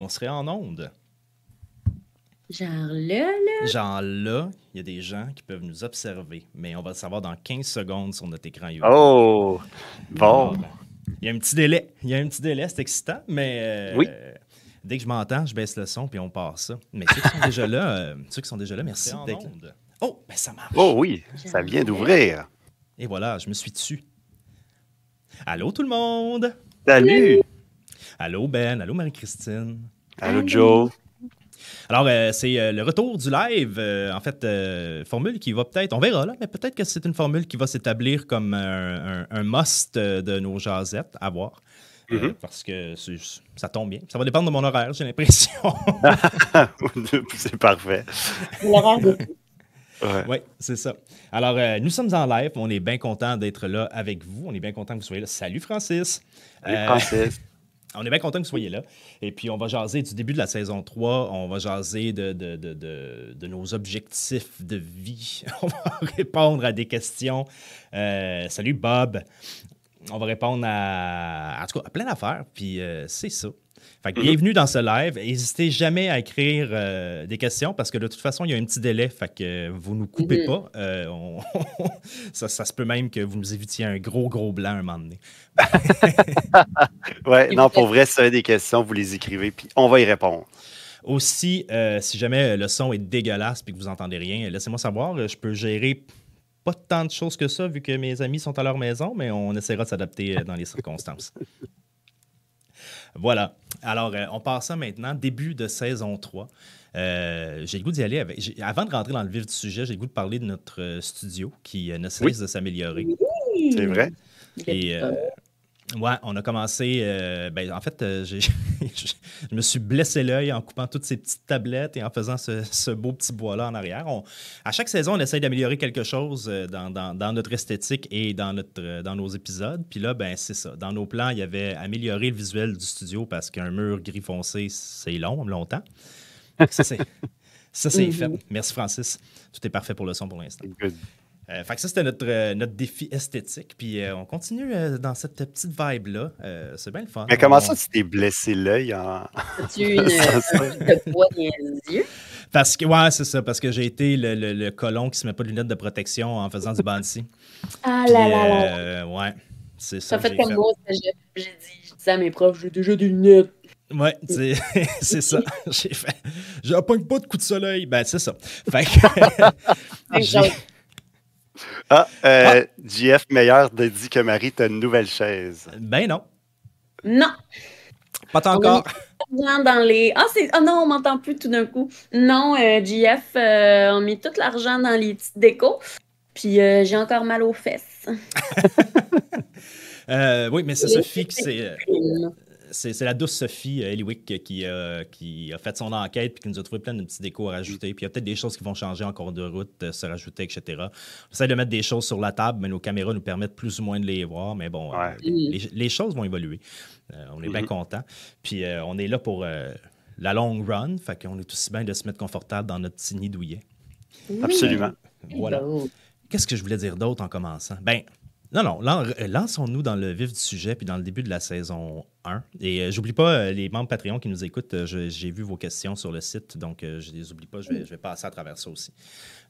on serait en onde. Genre là, là. Genre là, il y a des gens qui peuvent nous observer, mais on va le savoir dans 15 secondes sur notre écran YouTube. Oh! Bon. Il y a un petit délai. Il y a un petit délai, c'est excitant, mais euh, Oui. dès que je m'entends, je baisse le son puis on part ça. Mais ceux qui sont déjà là, euh, ceux qui sont déjà là, merci d'être là. Oh, ben ça marche. Oh oui, ça vient d'ouvrir. Et voilà, je me suis dessus. Allô tout le monde! Salut! Allô Ben, allô Marie-Christine. Allô, Joe. Alors, euh, c'est euh, le retour du live. euh, en fait, euh, formule qui va peut-être, on verra là, mais peut-être que c'est une formule qui va s'établir comme un, un- un must de nos jasettes à voir. Euh, Mhm. parce que ça tombe bien. Ça va dépendre de mon horaire, j'ai l'impression. c'est parfait. L'horaire de Ouais. oui, c'est ça. Alors, euh, nous sommes en live. On est bien content d'être là avec vous. On est bien content que vous soyez là. Salut Francis. Salut, Euh, Francis. On est bien content que vous soyez là. Et puis, on va jaser du début de la saison 3. On va jaser de, de, de, de- nos objectifs de vie. On va répondre à des questions. Euh, salut Bob. On va répondre à, en tout cas, à plein d'affaires. Puis, euh, c'est ça. Fait que Mhm. bienvenue dans ce live. N'hésitez jamais à écrire euh, des questions parce que de toute façon, il y a un petit délai. Fait que vous nous coupez Mhm. pas. Euh, on- ça, ça se peut même que vous nous évitiez un gros, gros blanc un moment donné. Ouais, non, pour vrai, si vous avez des questions, vous les écrivez, puis on va y répondre. Aussi, euh, si jamais le son est dégueulasse et que vous entendez rien, laissez-moi savoir. Je peux gérer pas tant de choses que ça vu que mes amis sont à leur maison, mais on essaiera de s'adapter dans les circonstances. Voilà. Alors, euh, on passe ça maintenant, début de saison 3. Euh, j'ai le goût d'y aller avec. j'ai- Avant de rentrer dans le vif du sujet, j'ai le goût de parler de notre euh, studio qui euh, ne cesse Oui. de s'améliorer. C'est vrai? Et euh, ouais, on a commencé. euh, ben, en fait, euh, j'ai- je me suis blessé l'œil en coupant toutes ces petites tablettes et en faisant ce, ce beau petit bois-là en arrière. On- à chaque saison, on essaye d'améliorer quelque chose euh, dans, dans- dans notre esthétique et dans, notre, dans nos épisodes. Puis là, ben, c'est ça. Dans nos plans, il y avait améliorer le visuel du studio parce qu'un mur gris foncé, c'est long, longtemps. Ça, c'est. Ça, c'est Mhm. fait. Merci, Francis. Tout est parfait pour le son pour l'instant. Euh, fait que ça, c'était notre, euh, notre défi esthétique. Puis euh, on continue euh, dans cette petite vibe-là. Euh, c'est bien le fun. Mais comment On- ça, tu t'es blessé l'œil en. As-tu une de poids dans les yeux? Parce que, ouais, c'est ça. Parce que j'ai été le, le, le colon qui se met pas de lunettes de protection en faisant du bouncy. Ah Puis, là là là. euh, ouais, c'est ça. Ça fait comme fait. moi, j'ai dit, je disais à mes profs, j'ai déjà des lunettes. Ouais, c'est c'est ça. J'ai fait. Je pogne pas de coup de soleil. Ben, c'est ça. Fait que. Ah, euh, JF Meilleur te dit que Marie, t'as une nouvelle chaise. ben non. Non, Pas encore. l'argent dans les. Ah, c'est... ah non, on m'entend plus tout d'un coup. Non, euh, JF, euh, on met tout l'argent dans les petites décos. Puis euh, j'ai encore mal aux fesses. Euh, oui, mais c'est Sophie qui c'est. C'est c'est la douce Sophie euh, Eliwick qui, euh, qui a fait son enquête puis qui nous a trouvé plein de petits décos à rajouter. Puis il y a peut-être des choses qui vont changer en cours de route, euh, se rajouter, etc. On essaie de mettre des choses sur la table, mais nos caméras nous permettent plus ou moins de les voir. Mais bon, euh, Ouais. les, les choses vont évoluer. Euh, on est bien Mhm. content. Puis euh, on est là pour euh, la long run. Fait qu'on est aussi bien de se mettre confortable dans notre petit nid douillet. Absolument. Voilà. Qu'est-ce que je voulais dire d'autre en commençant? Ben, non, non, lan- lançons-nous dans le vif du sujet puis dans le début de la saison 1. Et euh, j'oublie pas euh, les membres Patreon qui nous écoutent. euh, J'ai vu vos questions sur le site, donc euh, je les oublie pas. Je vais, je vais passer à travers ça aussi.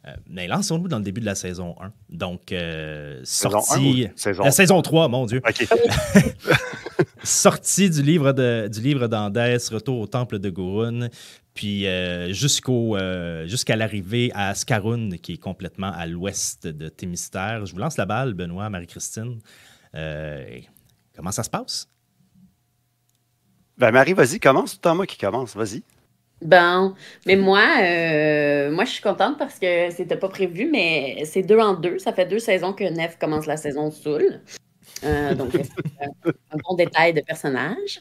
Euh, mais lançons-nous dans le début de la saison 1. Donc, euh, Saison sortie. 1 ou saison La saison 3, mon Dieu. Sortie du livre de, du livre d'Andès, retour au temple de Gurun, puis euh, jusqu'au euh, jusqu'à l'arrivée à Scarun, qui est complètement à l'ouest de Thémistère. Je vous lance la balle, Benoît, Marie-Christine. Euh, comment ça se passe? Ben, Marie, vas-y, commence. C'est moi qui commence. Vas-y. Bon, mais moi, euh, moi, je suis contente parce que c'était pas prévu, mais c'est deux en deux. Ça fait deux saisons que Nef commence la saison Soul. Euh, donc, c'est un, un bon détail de personnage.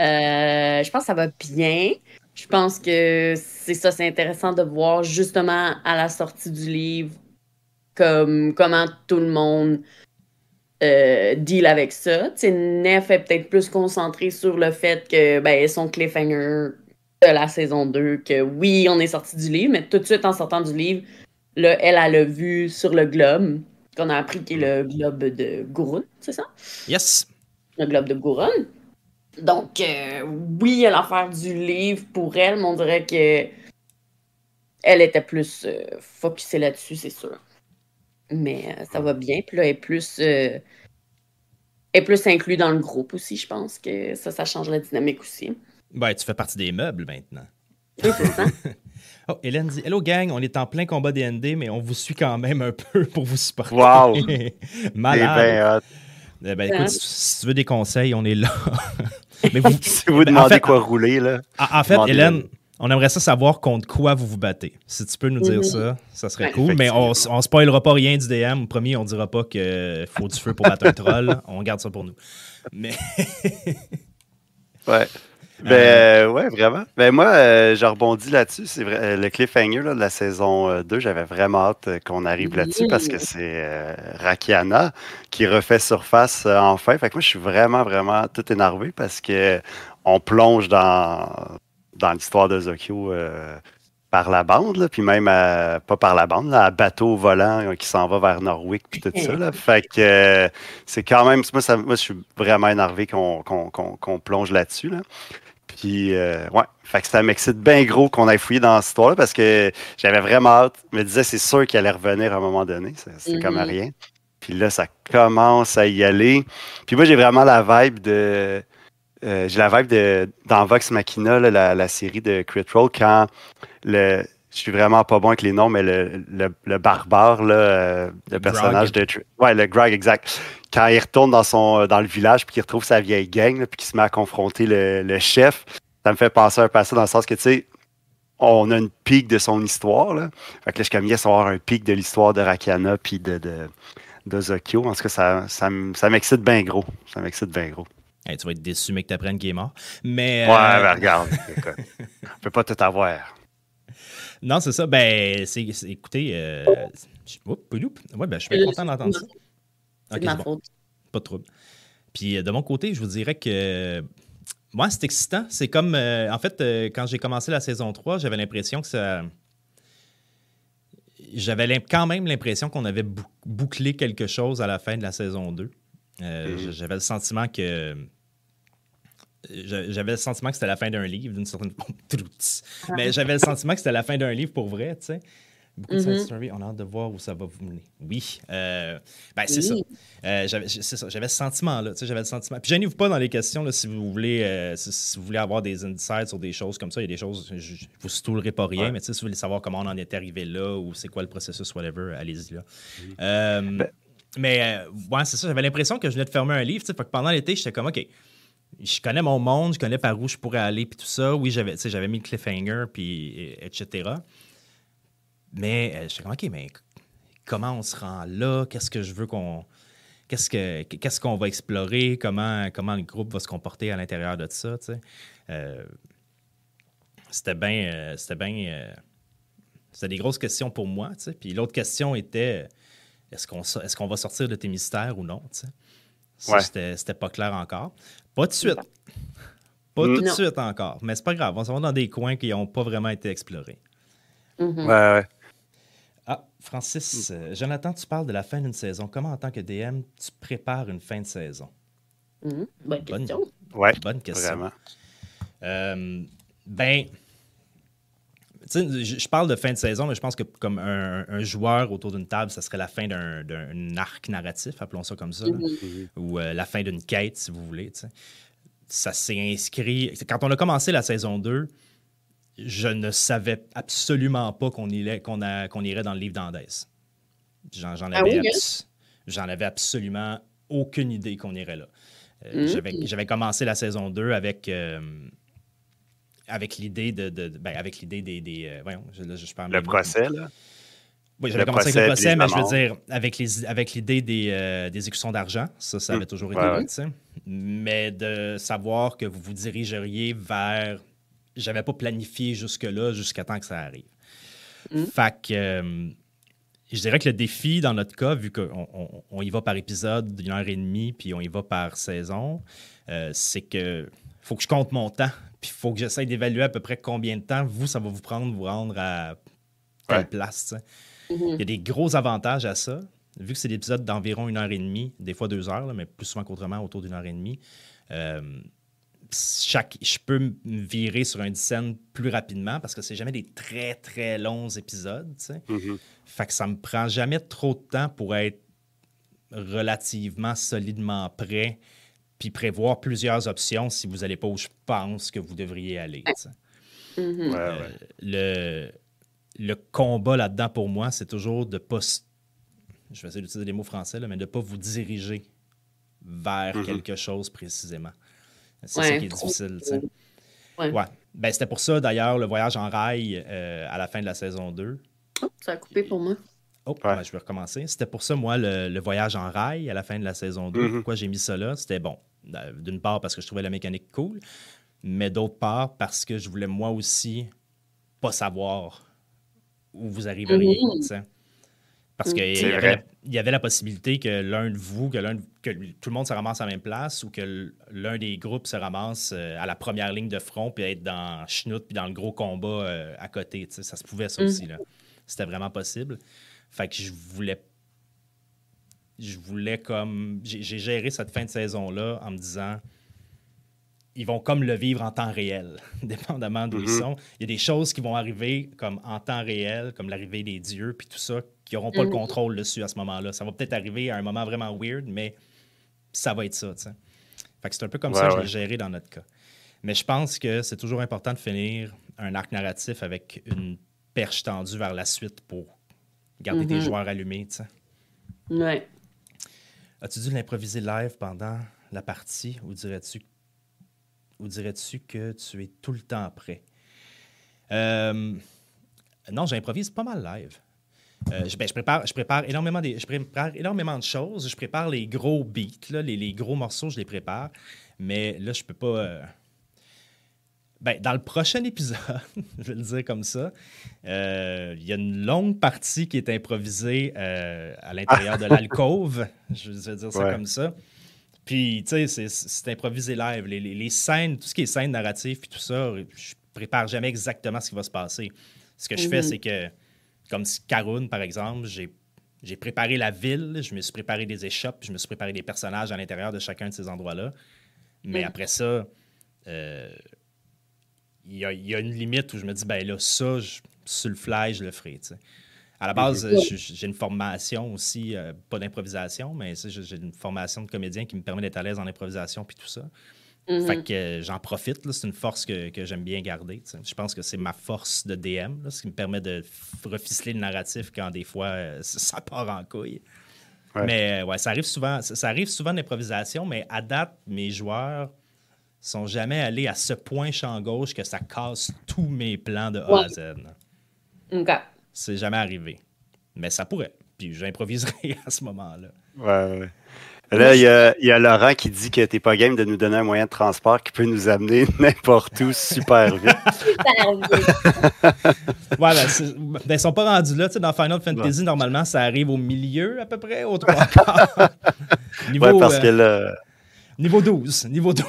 Euh, je pense que ça va bien. Je pense que c'est ça, c'est intéressant de voir justement à la sortie du livre comme, comment tout le monde euh, deal avec ça. Tu sais, Nef est peut-être plus concentré sur le fait que ben, son cliffhanger de la saison 2 que oui, on est sorti du livre, mais tout de suite en sortant du livre, là, elle, elle a vu sur le globe, qu'on a appris qu'il est le globe de Gurun, c'est ça? Yes! Le globe de Gurun. Donc, euh, oui, a l'affaire du livre pour elle, mais on dirait que elle était plus euh, focusée là-dessus, c'est sûr. Mais euh, ça va bien. Puis là, elle est plus, euh, elle est plus inclus dans le groupe aussi, je pense que ça, ça change la dynamique aussi. Ben, tu fais partie des meubles maintenant. Ça. Oh, Hélène dit Hello gang, on est en plein combat DND, mais on vous suit quand même un peu pour vous supporter. Wow! Malade. Eh ben, hot. Ben, Hein? écoute, si, si tu veux des conseils, on est là. mais vous, si vous Ben, en demandez fait- quoi rouler, là. en, en fait. Hélène, on aimerait ça savoir contre quoi vous vous battez. Si tu peux nous dire Mhm. ça, ça serait Ouais. cool. Mais on, on spoilera pas rien du DM. Promis, on dira pas qu'il faut du feu pour battre un troll. On garde ça pour nous. Mais Ouais. Ben, euh, ouais, vraiment. Ben, moi, euh, je rebondis là-dessus. C'est vrai, euh, le cliffhanger là, de la saison euh, 2, j'avais vraiment hâte euh, qu'on arrive là-dessus parce que c'est euh, Rakiana qui refait surface euh, enfin. Fait que moi, je suis vraiment, vraiment tout énervé parce que on plonge dans, dans l'histoire de Zokyo euh, par la bande, là, puis même à- pas par la bande, là, à bateau volant euh, qui s'en va vers Norwick, puis tout ça. Là. Fait que euh, c'est quand même, moi, ça- moi, je suis vraiment énervé qu'on plonge là-dessus. Là. Puis, euh, ouais, fait que ça m'excite bien gros qu'on aille fouiller dans cette histoire-là parce que j'avais vraiment hâte. Je me disais, c'est sûr qu'il allait revenir à un moment donné. C'est Mhm. comme à rien. Puis là, ça commence à y aller. Puis moi, j'ai vraiment la vibe de. euh, j'ai la vibe de dans Vox Machina, là, la, la série de Crit Roll, quand le. Je suis vraiment pas bon avec les noms, mais le, le, le barbare, là, euh, le personnage de. Ouais, le Greg, exact. Quand il retourne dans, son, dans le village, puis qu'il retrouve sa vieille gang, là, puis qu'il se met à confronter le, le chef, ça me fait penser un peu à ça, dans le sens que, tu sais, on a une pique de son histoire, là. Fait que là, je suis comme, yes, on va avoir un pic de l'histoire de Rakana, puis de, de, de Zokyo. En tout cas, ça, ça, ça m'excite bien gros. Ça m'excite bien gros. Hey, tu vas être déçu, mais que t'apprennes qu'il est mort. Mais. Ouais, euh, ben regarde. on peut pas tout avoir. Non, c'est ça. Ben, c'est, c'est- écoutez. Euh, ouais, ben, je suis bien Euh, content d'entendre ça. C'est Ok, de ma c'est bon. faute. Pas de trouble. Puis euh, de mon côté, je vous dirais que moi, c'est excitant. C'est comme, euh, en fait, euh, quand j'ai commencé la saison 3, j'avais l'impression que ça... J'avais quand même l'impression qu'on avait bou- bouclé quelque chose à la fin de la saison 2. Euh, Mhm. J'avais le sentiment que... j'a- J'avais le sentiment que c'était la fin d'un livre, d'une certaine Mais j'avais le sentiment que c'était la fin d'un livre pour vrai, tu sais. Beaucoup de side story, on a hâte de voir où ça va vous mener. Oui. Euh, ben, c'est Oui. ça. Euh, j'avais c'est ça, j'avais ce sentiment-là. tu sais, J'avais le sentiment. Puis gênez-vous pas dans les questions là, si vous voulez euh, si, si vous voulez avoir des insights sur des choses comme ça. Il y a des choses, je je vous stoulerai pas rien, Ouais. mais tu sais, si vous voulez savoir comment on en est arrivé là ou c'est quoi le processus, whatever, allez-y là. Mhm. Euh, Ben- mais euh, ouais, c'est ça. J'avais l'impression que je venais de fermer un livre. tu sais, Fait que pendant l'été, j'étais comme OK. Je connais mon monde, je connais par où je pourrais aller, puis tout ça. Oui, j'avais tu sais, j'avais mis le cliffhanger, puis et- etc. Mais euh, j'étais comme, OK, mais comment on se rend là? Qu'est-ce que je veux qu'on. Qu'est-ce que qu'est-ce qu'on va explorer? Comment, comment le groupe va se comporter à l'intérieur de ça? Euh, c'était bien. euh, c'était bien. euh, c'était des grosses questions pour moi. Puis l'autre question était est-ce qu'on est-ce qu'on va sortir de tes mystères ou non? Ça, Ouais. c'était, c'était pas clair encore. Pas tout de suite. Pas Mm. tout de suite encore. Mais c'est pas grave. On s'en va dans des coins qui n'ont pas vraiment été explorés. Mhm. Ouais, ouais. Francis, euh, Jonathan, tu parles de la fin d'une saison. Comment, en tant que DM, tu prépares une fin de saison? Mhm. Bonne Bonne- question. Ouais, Bonne question. vraiment. Euh, ben, tu sais, je parle de fin de saison, mais je pense que comme un, un joueur autour d'une table, ça serait la fin d'un, arc narratif, appelons ça comme ça, là. Mhm. ou euh, la fin d'une quête, si vous voulez. Ça s'est inscrit. Quand on a commencé la saison 2, je ne savais absolument pas qu'on irait, qu'on a- qu'on irait dans le livre d'Andès. J'en, Ah avais, oui, hein? abs- j'en avais absolument aucune idée qu'on irait là. Euh, Mhm. j'avais, commencé la saison 2 avec, euh, avec l'idée de, de- de- ben, avec l'idée des, des, euh, voyons, je, là, je parle Le procès, là? oui, j'avais commencé avec le procès, mais je veux dire, avec, les, avec l'idée des, euh, des exécutions d'argent, ça, ça Hmm. avait toujours été Ouais, là, ouais. tu sais. Mais de savoir que vous vous dirigeriez vers. J'avais pas planifié jusque-là, jusqu'à temps que ça arrive. Hmm. Fait que. euh, je dirais que le défi, dans notre cas, vu qu'on on, on y va par épisode d'une heure et demie, puis on y va par saison, euh, c'est que faut que je compte mon temps, puis il faut que j'essaye d'évaluer à peu près combien de temps vous, ça va vous prendre vous rendre à telle Ouais. place. Mhm. Il y a des gros avantages à ça. Vu que c'est des épisodes d'environ une heure et demie, des fois deux heures, là, mais plus souvent qu'autrement autour d'une heure et demie, euh, chaque, je peux me virer sur une scène plus rapidement parce que c'est jamais des très, très longs épisodes. Tu sais. Mhm. Fait que ça me prend jamais trop de temps pour être relativement solidement prêt puis prévoir plusieurs options si vous n'allez pas où je pense que vous devriez aller. tu sais. Mhm. Ouais, Euh, le, le combat là-dedans pour moi, c'est toujours de pas. Je vais essayer d'utiliser des mots français, là, mais de ne pas vous diriger vers Mhm. quelque chose précisément. C'est Ouais, ça qui est difficile. tu sais. Ouais. Ouais. Ben, C'était pour ça, d'ailleurs, le voyage en rail euh, à la fin de la saison 2. Oh, ça a coupé pour moi. Oh, Ouais. ben, je vais recommencer. C'était pour ça, moi, le, le voyage en rail à la fin de la saison 2. Mhm. Pourquoi j'ai mis ça là? C'était bon. euh, D'une part, parce que je trouvais la mécanique cool, mais d'autre part, parce que je voulais moi aussi pas savoir où vous arriveriez. Mhm. tu sais. Parce qu'il Mhm. y, y avait la possibilité que l'un de vous, que, l'un de- que tout le monde se ramasse à la même place ou que l'un des groupes se ramasse euh, à la première ligne de front puis être dans Schnout puis dans le gros combat euh, à côté. Ça se pouvait, ça Mhm. aussi. C'était vraiment possible. Fait que je voulais. Je voulais comme. J'ai j'ai géré cette fin de saison-là en me disant. Ils vont comme le vivre en temps réel, dépendamment d'où ils Mhm. sont. Il y a des choses qui vont arriver comme en temps réel, comme l'arrivée des dieux, puis tout ça, qui n'auront pas le Mhm. contrôle dessus à ce moment-là. Ça va peut-être arriver à un moment vraiment weird, mais ça va être ça, tu sais. Fait que c'est un peu comme Ouais, ça que je l'ai géré dans notre cas. Mais je pense que c'est toujours important de finir un arc narratif avec une perche tendue vers la suite pour garder tes Mhm. joueurs allumés, tu sais. Ouais. As-tu dû l'improviser live pendant la partie ou dirais-tu ou dirais-tu que tu es tout le temps prêt? Euh, non, j'improvise pas mal live. Euh, je, ben, je prépare, je, prépare énormément des, je prépare énormément de choses. Je prépare les gros beats, là, les, les gros morceaux, je les prépare. Mais là, je peux pas. euh, Ben, dans le prochain épisode, je vais le dire comme ça, euh, il y a une longue partie qui est improvisée à l'intérieur de l'alcôve. Je vais dire ça Ouais. comme ça. Puis, tu sais, c'est- improvisé live. Les, les- les scènes, tout ce qui est scène narrative, puis tout ça, je prépare jamais exactement ce qui va se passer. Ce que je fais, Mhm. c'est que, comme Caroune, par exemple, j'ai préparé la ville, je me suis préparé des échoppes, je me suis préparé des personnages à l'intérieur de chacun de ces endroits-là. Mais après ça, euh, il y, a, il y a une limite où je me dis, ben là, ça, je- sur le fly, je le ferai. tu sais. À la base, Mhm. j'ai une formation aussi, euh, pas d'improvisation, mais j'ai une formation de comédien qui me permet d'être à l'aise en improvisation puis tout ça. Mhm. Fait que euh, j'en profite. C'est une force que, que j'aime bien garder. Je pense que c'est ma force de DM, là, ce qui me permet de reficeler le narratif quand des fois euh, ça part en couille. Ouais. Mais ouais, ça arrive souvent. Ça, ça arrive souvent d'improvisation, mais à date, mes joueurs sont jamais allés à ce point champ gauche que ça casse tous mes plans de A à Ouais. Z. OK. C'est jamais arrivé. Mais ça pourrait. Puis j'improviserai à ce moment-là. Ouais, ouais. Là, il y, a, il y a Laurent qui dit que t'es pas game de nous donner un moyen de transport qui peut nous amener n'importe où super vite. Super bien. Ouais, ben, ben, ils sont pas rendus là. Tu sais, dans Final Fantasy, normalement, ça arrive au milieu à peu près, au trois quarts. niveau, Ouais, parce euh, que là, niveau 12. Niveau 12,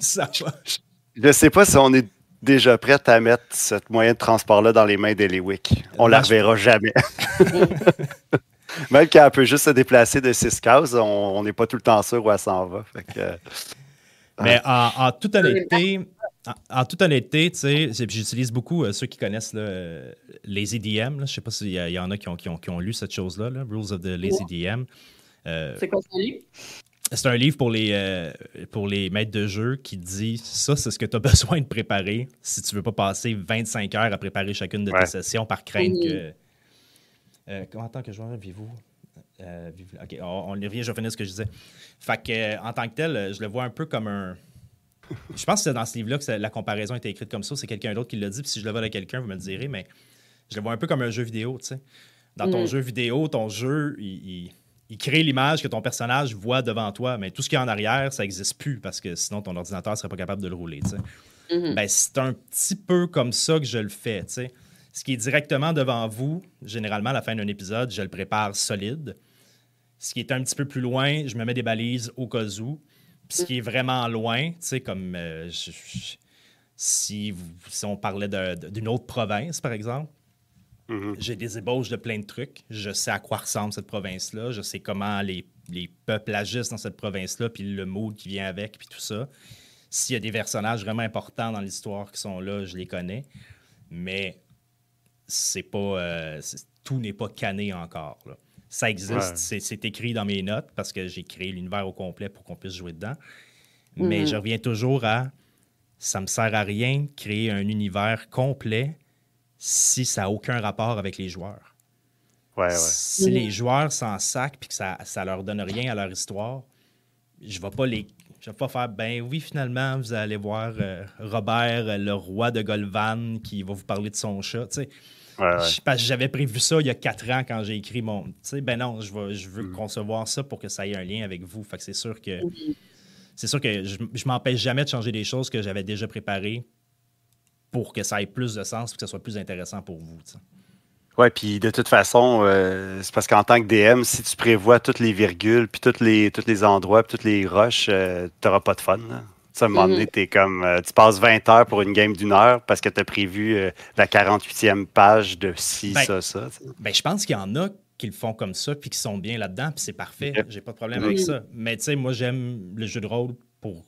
ça va. je sais pas si on est déjà prêt à mettre ce moyen de transport-là dans les mains d'Eliwick. On la Non, je- reverra jamais. Même quand elle peut juste se déplacer de six cases, on n'est pas tout le temps sûr où elle s'en va. Fait que, euh, Mais en, en toute honnêteté, en, en toute honnêteté, j'utilise beaucoup euh, ceux qui connaissent là, euh, Lazy DM. là. Je sais pas s'il y, en a qui ont, qui ont- qui ont lu cette chose-là, là, Rules of the Lazy DM. Euh, C'est quoi ça? C'est un livre pour les, euh, pour les maîtres de jeu qui dit ça, c'est ce que tu as besoin de préparer si tu veux pas passer 25 heures à préparer chacune de tes sessions par crainte que. Euh, comment en tant que joueur, vivez-vous? Euh, vivez- Ok, on, on y revient, je vais finir ce que je disais. Fait que, euh, en tant que tel, je le vois un peu comme un. Je pense que c'est dans ce livre-là que la comparaison a été écrite comme ça. C'est quelqu'un d'autre qui l'a dit. Puis si je le vois à quelqu'un, vous me le direz. Mais je le vois un peu comme un jeu vidéo. tu sais. Dans ton Mhm. jeu vidéo, ton jeu, il, il- il crée l'image que ton personnage voit devant toi. Mais tout ce qui est en arrière, ça n'existe plus parce que sinon ton ordinateur ne serait pas capable de le rouler. Mhm. Ben, c'est un petit peu comme ça que je le fais. tu sais. Ce qui est directement devant vous, généralement, à la fin d'un épisode, je le prépare solide. Ce qui est un petit peu plus loin, je me mets des balises au cas où. Puis ce qui est vraiment loin, tu sais, comme euh, je- je- si, vous- si on parlait d'une autre province, par exemple, mhm. j'ai des ébauches de plein de trucs. Je sais à quoi ressemble cette province-là. Je sais comment les, les peuples agissent dans cette province-là, puis le mood qui vient avec, puis tout ça. S'il y a des personnages vraiment importants dans l'histoire qui sont là, je les connais. Mais c'est pas. Euh, tout n'est pas cané encore. Ça existe, c'est écrit dans mes notes parce que j'ai créé l'univers au complet pour qu'on puisse jouer dedans. Mais mhm. je reviens toujours à ça me sert à rien de créer un univers complet si ça n'a aucun rapport avec les joueurs. Si les joueurs s'en sacent et que ça, ça leur donne rien à leur histoire, je ne vais pas les. Je vais pas faire, ben oui, finalement, vous allez voir euh, Robert, le roi de Golvan, qui va vous parler de son chat. Tu sais, j'avais prévu ça il y a quatre ans quand j'ai écrit mon. Tu sais, ben non, je, je veux mm. concevoir ça pour que ça ait un lien avec vous. Fait que c'est sûr que. C'est sûr que je, je m'empêche jamais de changer des choses que j'avais déjà préparées pour que ça ait plus de sens et que ce soit plus intéressant pour vous. Oui, puis de toute façon, euh, c'est parce qu'en tant que DM, si tu prévois toutes les virgules, puis tous les, tous les endroits, puis toutes les roches, euh, tu n'auras pas de fun. à un moment donné, mm-hmm. es comme, euh, tu passes 20 heures pour une game d'une heure parce que tu as prévu la 48e page de ci, ben, ça, ça. Ben, je pense qu'il y en a qui le font comme ça, puis qui sont bien là-dedans, puis c'est parfait. J'ai pas de problème avec ça. Mais tu sais, moi, j'aime le jeu de rôle pour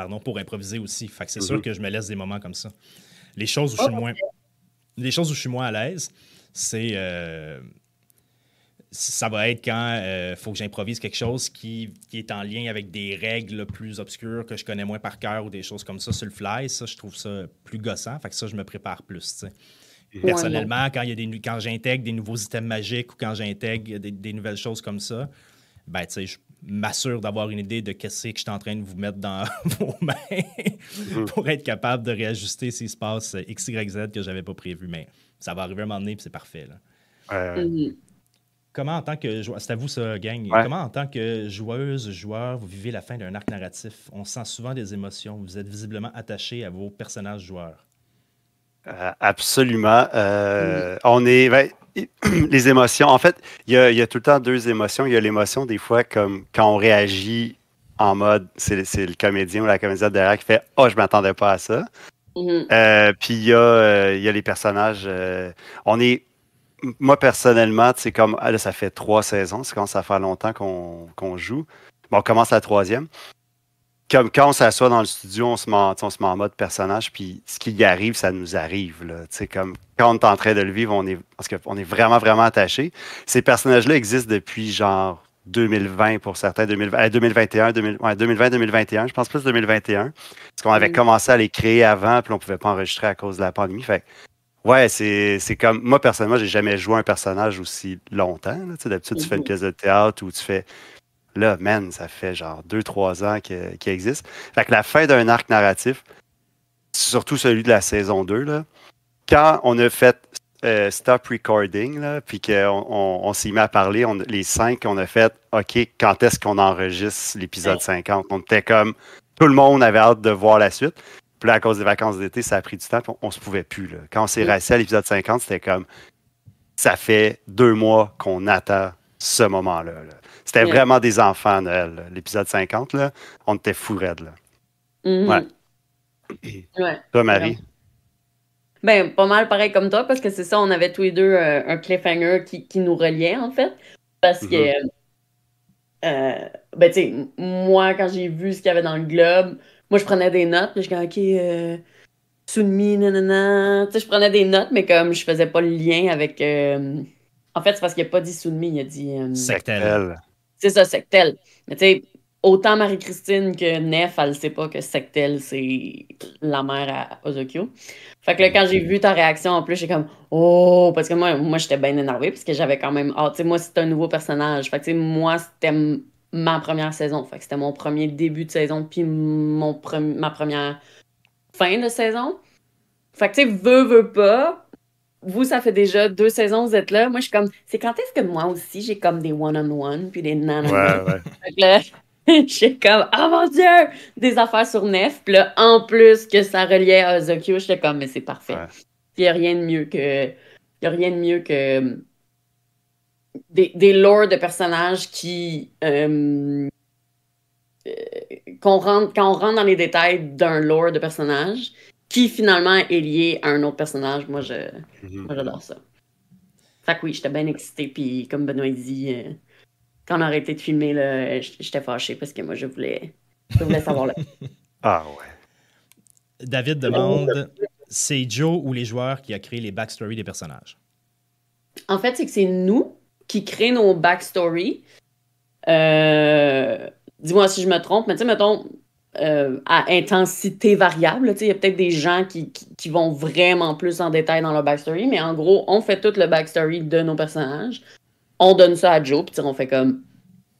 pardon, pour improviser aussi. Fait que c'est sûr mhm. que je me laisse des moments comme ça. Les choses où je suis moins, les choses où je suis moins à l'aise, c'est euh, ça va être quand il euh, faut que j'improvise quelque chose qui, est en lien avec des règles plus obscures que je connais moins par cœur ou des choses comme ça sur le fly. Ça, je trouve ça plus gossant. Fait que ça, je me prépare plus. Personnellement, quand, il y a des, quand j'intègre des nouveaux items magiques ou quand j'intègre des, des, nouvelles choses comme ça, ben, je m'assure d'avoir une idée de qu'est-ce que je suis en train de vous mettre dans vos mains mhm. pour être capable de réajuster s'il se passe X, Y, Z que je n'avais pas prévu. Mais ça va arriver à un moment donné, et c'est parfait. Mhm. Comment, en tant que joueur, c'est à vous ça, gang, comment, en tant que joueuse, joueur, vous vivez la fin d'un arc narratif? On sent souvent des émotions. Vous êtes visiblement attaché à vos personnages joueurs. Euh, absolument. Euh, on est. Ben, les émotions. En fait, il y, a, tout le temps deux émotions. Il y a l'émotion, des fois, comme quand on réagit en mode, c'est le comédien ou la comédienne derrière qui fait Oh, je m'attendais pas à ça. Mm-hmm. Euh, puis il y, a, il y, a les personnages. on est. Moi, personnellement, c'est comme. Ah, là, ça fait trois saisons. C'est quand ça fait longtemps qu'on joue. Bon, on commence la troisième comme quand on s'assoit dans le studio, on se, met, on se met en mode personnage, puis ce qui y arrive, ça nous arrive. Là. Comme quand on est en train de le vivre, on est, parce qu'on est vraiment, vraiment attaché. Ces personnages-là existent depuis genre 2020 pour certains, 2020, 2021, 2020, 2021, je pense plus 2021. Parce qu'on avait commencé à les créer avant, puis on ne pouvait pas enregistrer à cause de la pandémie. Fait ouais, c'est comme. Moi, personnellement, j'ai jamais joué un personnage aussi longtemps. D'habitude, tu fais une mm-hmm. pièce de théâtre ou tu fais Là, man, ça fait genre deux, trois ans qu'il existe. Fait que la fin d'un arc narratif, surtout celui de la saison 2, là, quand on a fait euh, stop recording, là, puis qu'on on, s'est mis à parler, les cinq, on a fait OK, quand est-ce qu'on enregistre l'épisode 50 On était comme tout le monde avait hâte de voir la suite. Puis là, à cause des vacances d'été, ça a pris du temps, on, ne se pouvait plus. Là. Quand on s'est resté à l'épisode 50, c'était comme ça fait deux mois qu'on attend ce moment-là. là c'était vraiment des enfants Noël. L'épisode 50, là, on était fou raide. Là. Mm-hmm. Ouais. Toi, Marie? Ben, pas mal pareil comme toi, parce que c'est ça, on avait tous les deux euh, un cliffhanger qui, qui, nous reliait, en fait. Parce que, mm-hmm. euh, ben, tu sais, moi, quand j'ai vu ce qu'il y avait dans le globe, moi, je prenais des notes, puis je disais, OK, euh, Sunmi, nanana. Tu sais, je prenais des notes, mais comme je faisais pas le lien avec. Euh, en fait, c'est parce qu'il n'a pas dit Sunmi, il a dit. Sectel. C'est ça, Sectel. Mais tu sais, autant Marie-Christine que Nef, elle ne sait pas que Sectel, c'est la mère à Ozokyo. Fait que là, quand j'ai vu ta réaction, en plus, j'ai comme Oh! Parce que moi, moi j'étais bien énervée, parce que j'avais quand même. Ah, tu sais, moi, c'était un nouveau personnage. Fait que, tu sais, moi, c'était ma première saison. Fait que c'était mon premier début de saison, puis mon ma première fin de saison. Fait que, tu sais, veux, veux pas, vous, ça fait déjà deux saisons vous êtes là. Moi, je suis comme, c'est quand est-ce que moi aussi, j'ai comme des one-on-one, puis des nanana? Ouais, ouais. suis comme, oh mon Dieu, des affaires sur Nef. Puis là, en plus que ça reliait à Ozokyo, j'étais comme, mais c'est parfait. Il n'y a rien de mieux que. Il a rien de mieux que. Des, des lores de personnages qui. Euh, euh, qu'on rentre, quand on rentre dans les détails d'un lore de personnage, qui finalement est lié à un autre personnage. Moi, je, mhm. j'adore ça. Fait que oui, j'étais bien excitée. Puis comme Benoît dit, euh, quand on a arrêté de filmer, là, j'étais fâchée parce que moi, je voulais, je voulais savoir là. Ah ouais. David demande c'est Joe ou les joueurs qui a créé les backstories des personnages? En fait, c'est que c'est nous qui créons nos backstories. Euh, dis-moi si je me trompe, mais tu sais, mettons, euh, à intensité variable, il y a peut-être des gens qui, qui, vont vraiment plus en détail dans leur backstory, mais en gros, on fait tout le backstory de nos personnages. On donne ça à Joe, puis on fait comme,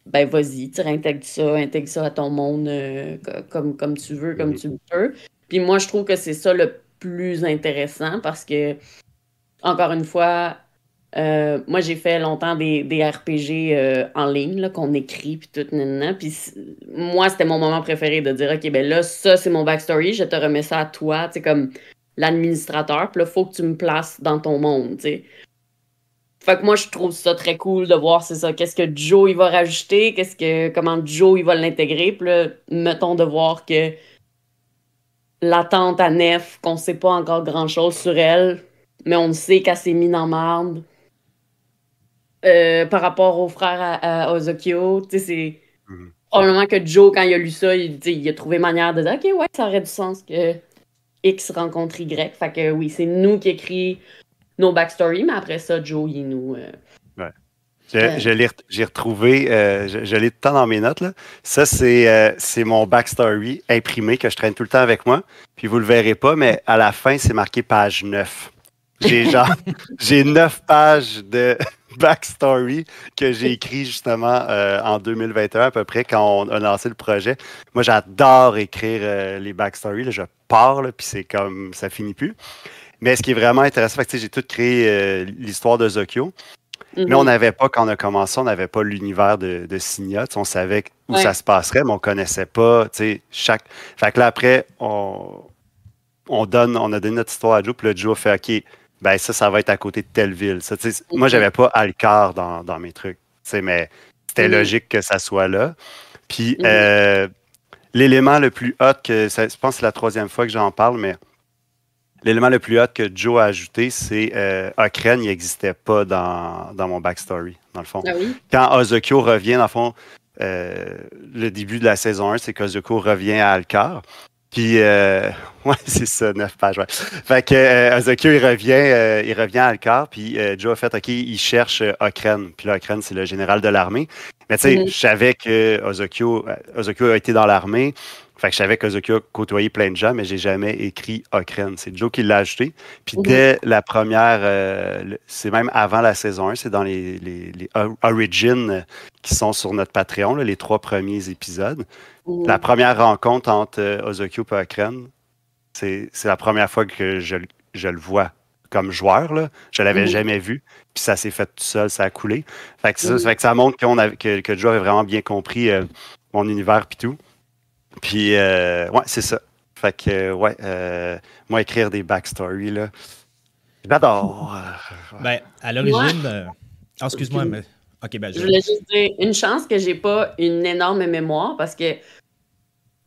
ben vas-y, intègre ça, intègre ça à ton monde euh, comme, comme tu veux, comme tu peux. Puis moi, je trouve que c'est ça le plus intéressant parce que, encore une fois, euh, moi, j'ai fait longtemps des, des RPG euh, en ligne, qu'on écrit, puis tout, Puis moi, c'était mon moment préféré de dire, OK, ben là, ça, c'est mon backstory, je te remets ça à toi, tu sais, comme l'administrateur, puis là, faut que tu me places dans ton monde, tu sais. Fait que moi, je trouve ça très cool de voir, c'est ça, qu'est-ce que Joe, il va rajouter, qu'est-ce que, comment Joe, il va l'intégrer, puis là, mettons de voir que l'attente à Nef, qu'on sait pas encore grand-chose sur elle, mais on sait qu'elle s'est mise en marde euh, par rapport au frère à, Ozokyo. Tu sais, c'est mhm. probablement que Joe, quand il a lu ça, il, a trouvé manière de dire OK, ouais, ça aurait du sens que X rencontre Y. Fait que oui, c'est nous qui écrit nos backstories, mais après ça, Joe, il nous. Euh, ouais. J'ai retrouvé, euh, je, l'ai tout le temps dans mes notes. Là. Ça, c'est mon backstory imprimé que je traîne tout le temps avec moi. Puis vous le verrez pas, mais à la fin, c'est marqué page 9. J'ai genre, j'ai neuf pages de backstory que j'ai écrit justement euh, en 2021 à peu près quand on a lancé le projet. Moi, j'adore écrire euh, les backstories. je pars, puis c'est comme ça finit plus. Mais ce qui est vraiment intéressant, j'ai tout créé euh, l'histoire de Zokyo. Mais on mm-hmm. n'avait pas, quand on a commencé, on n'avait pas l'univers de, de Signa. On savait où ça se passerait, mais on ne connaissait pas chaque. Fait que là, après, on, on, donne, on a donné notre histoire à Joe, puis le Joe fait OK, ben ça, ça va être à côté de telle ville. Ça, moi, j'avais pas Alcar dans, dans mes trucs, mais c'était logique que ça soit là. Puis euh, l'élément le plus hot que, je pense que c'est la troisième fois que j'en parle, mais l'élément le plus hot que Joe a ajouté, c'est euh, il n'existait pas dans, dans, mon backstory, dans le fond. Ah Quand Ozokyo revient, dans le fond, euh, le début de la saison 1, c'est qu'Ozokyo revient à Alcar. Puis, euh, ouais, c'est ça, neuf pages. Ouais. Fait que euh, il revient, euh, il revient à Alcar, puis euh, Joe a fait, OK, il cherche Okren. Puis là, Okren, c'est le général de l'armée. Mais tu sais, mm-hmm. je savais que Ozokyo, a été dans l'armée. Fait que je savais qu'Ozokyo a côtoyé plein de gens, mais j'ai jamais écrit Okren. C'est Joe qui l'a ajouté. Puis dès la première, c'est même avant la saison 1, c'est dans les, les, les Origins qui sont sur notre Patreon, les trois premiers épisodes. La première rencontre entre euh, Ozokyo et Akren, c'est la première fois que je, le vois comme joueur. Là. Je ne l'avais mhm. jamais vu. Puis ça s'est fait tout seul, ça a coulé. Fait que, ça, fait que ça montre que, que Joe avait vraiment bien compris euh, mon univers et tout. Puis, euh, ouais, c'est ça. Fait que, ouais, moi, écrire des backstories, là, j'adore. Ben, à l'origine. Oh, excuse-moi, mais. Ok, ben, je... je voulais juste dire une chance que j'ai pas une énorme mémoire parce que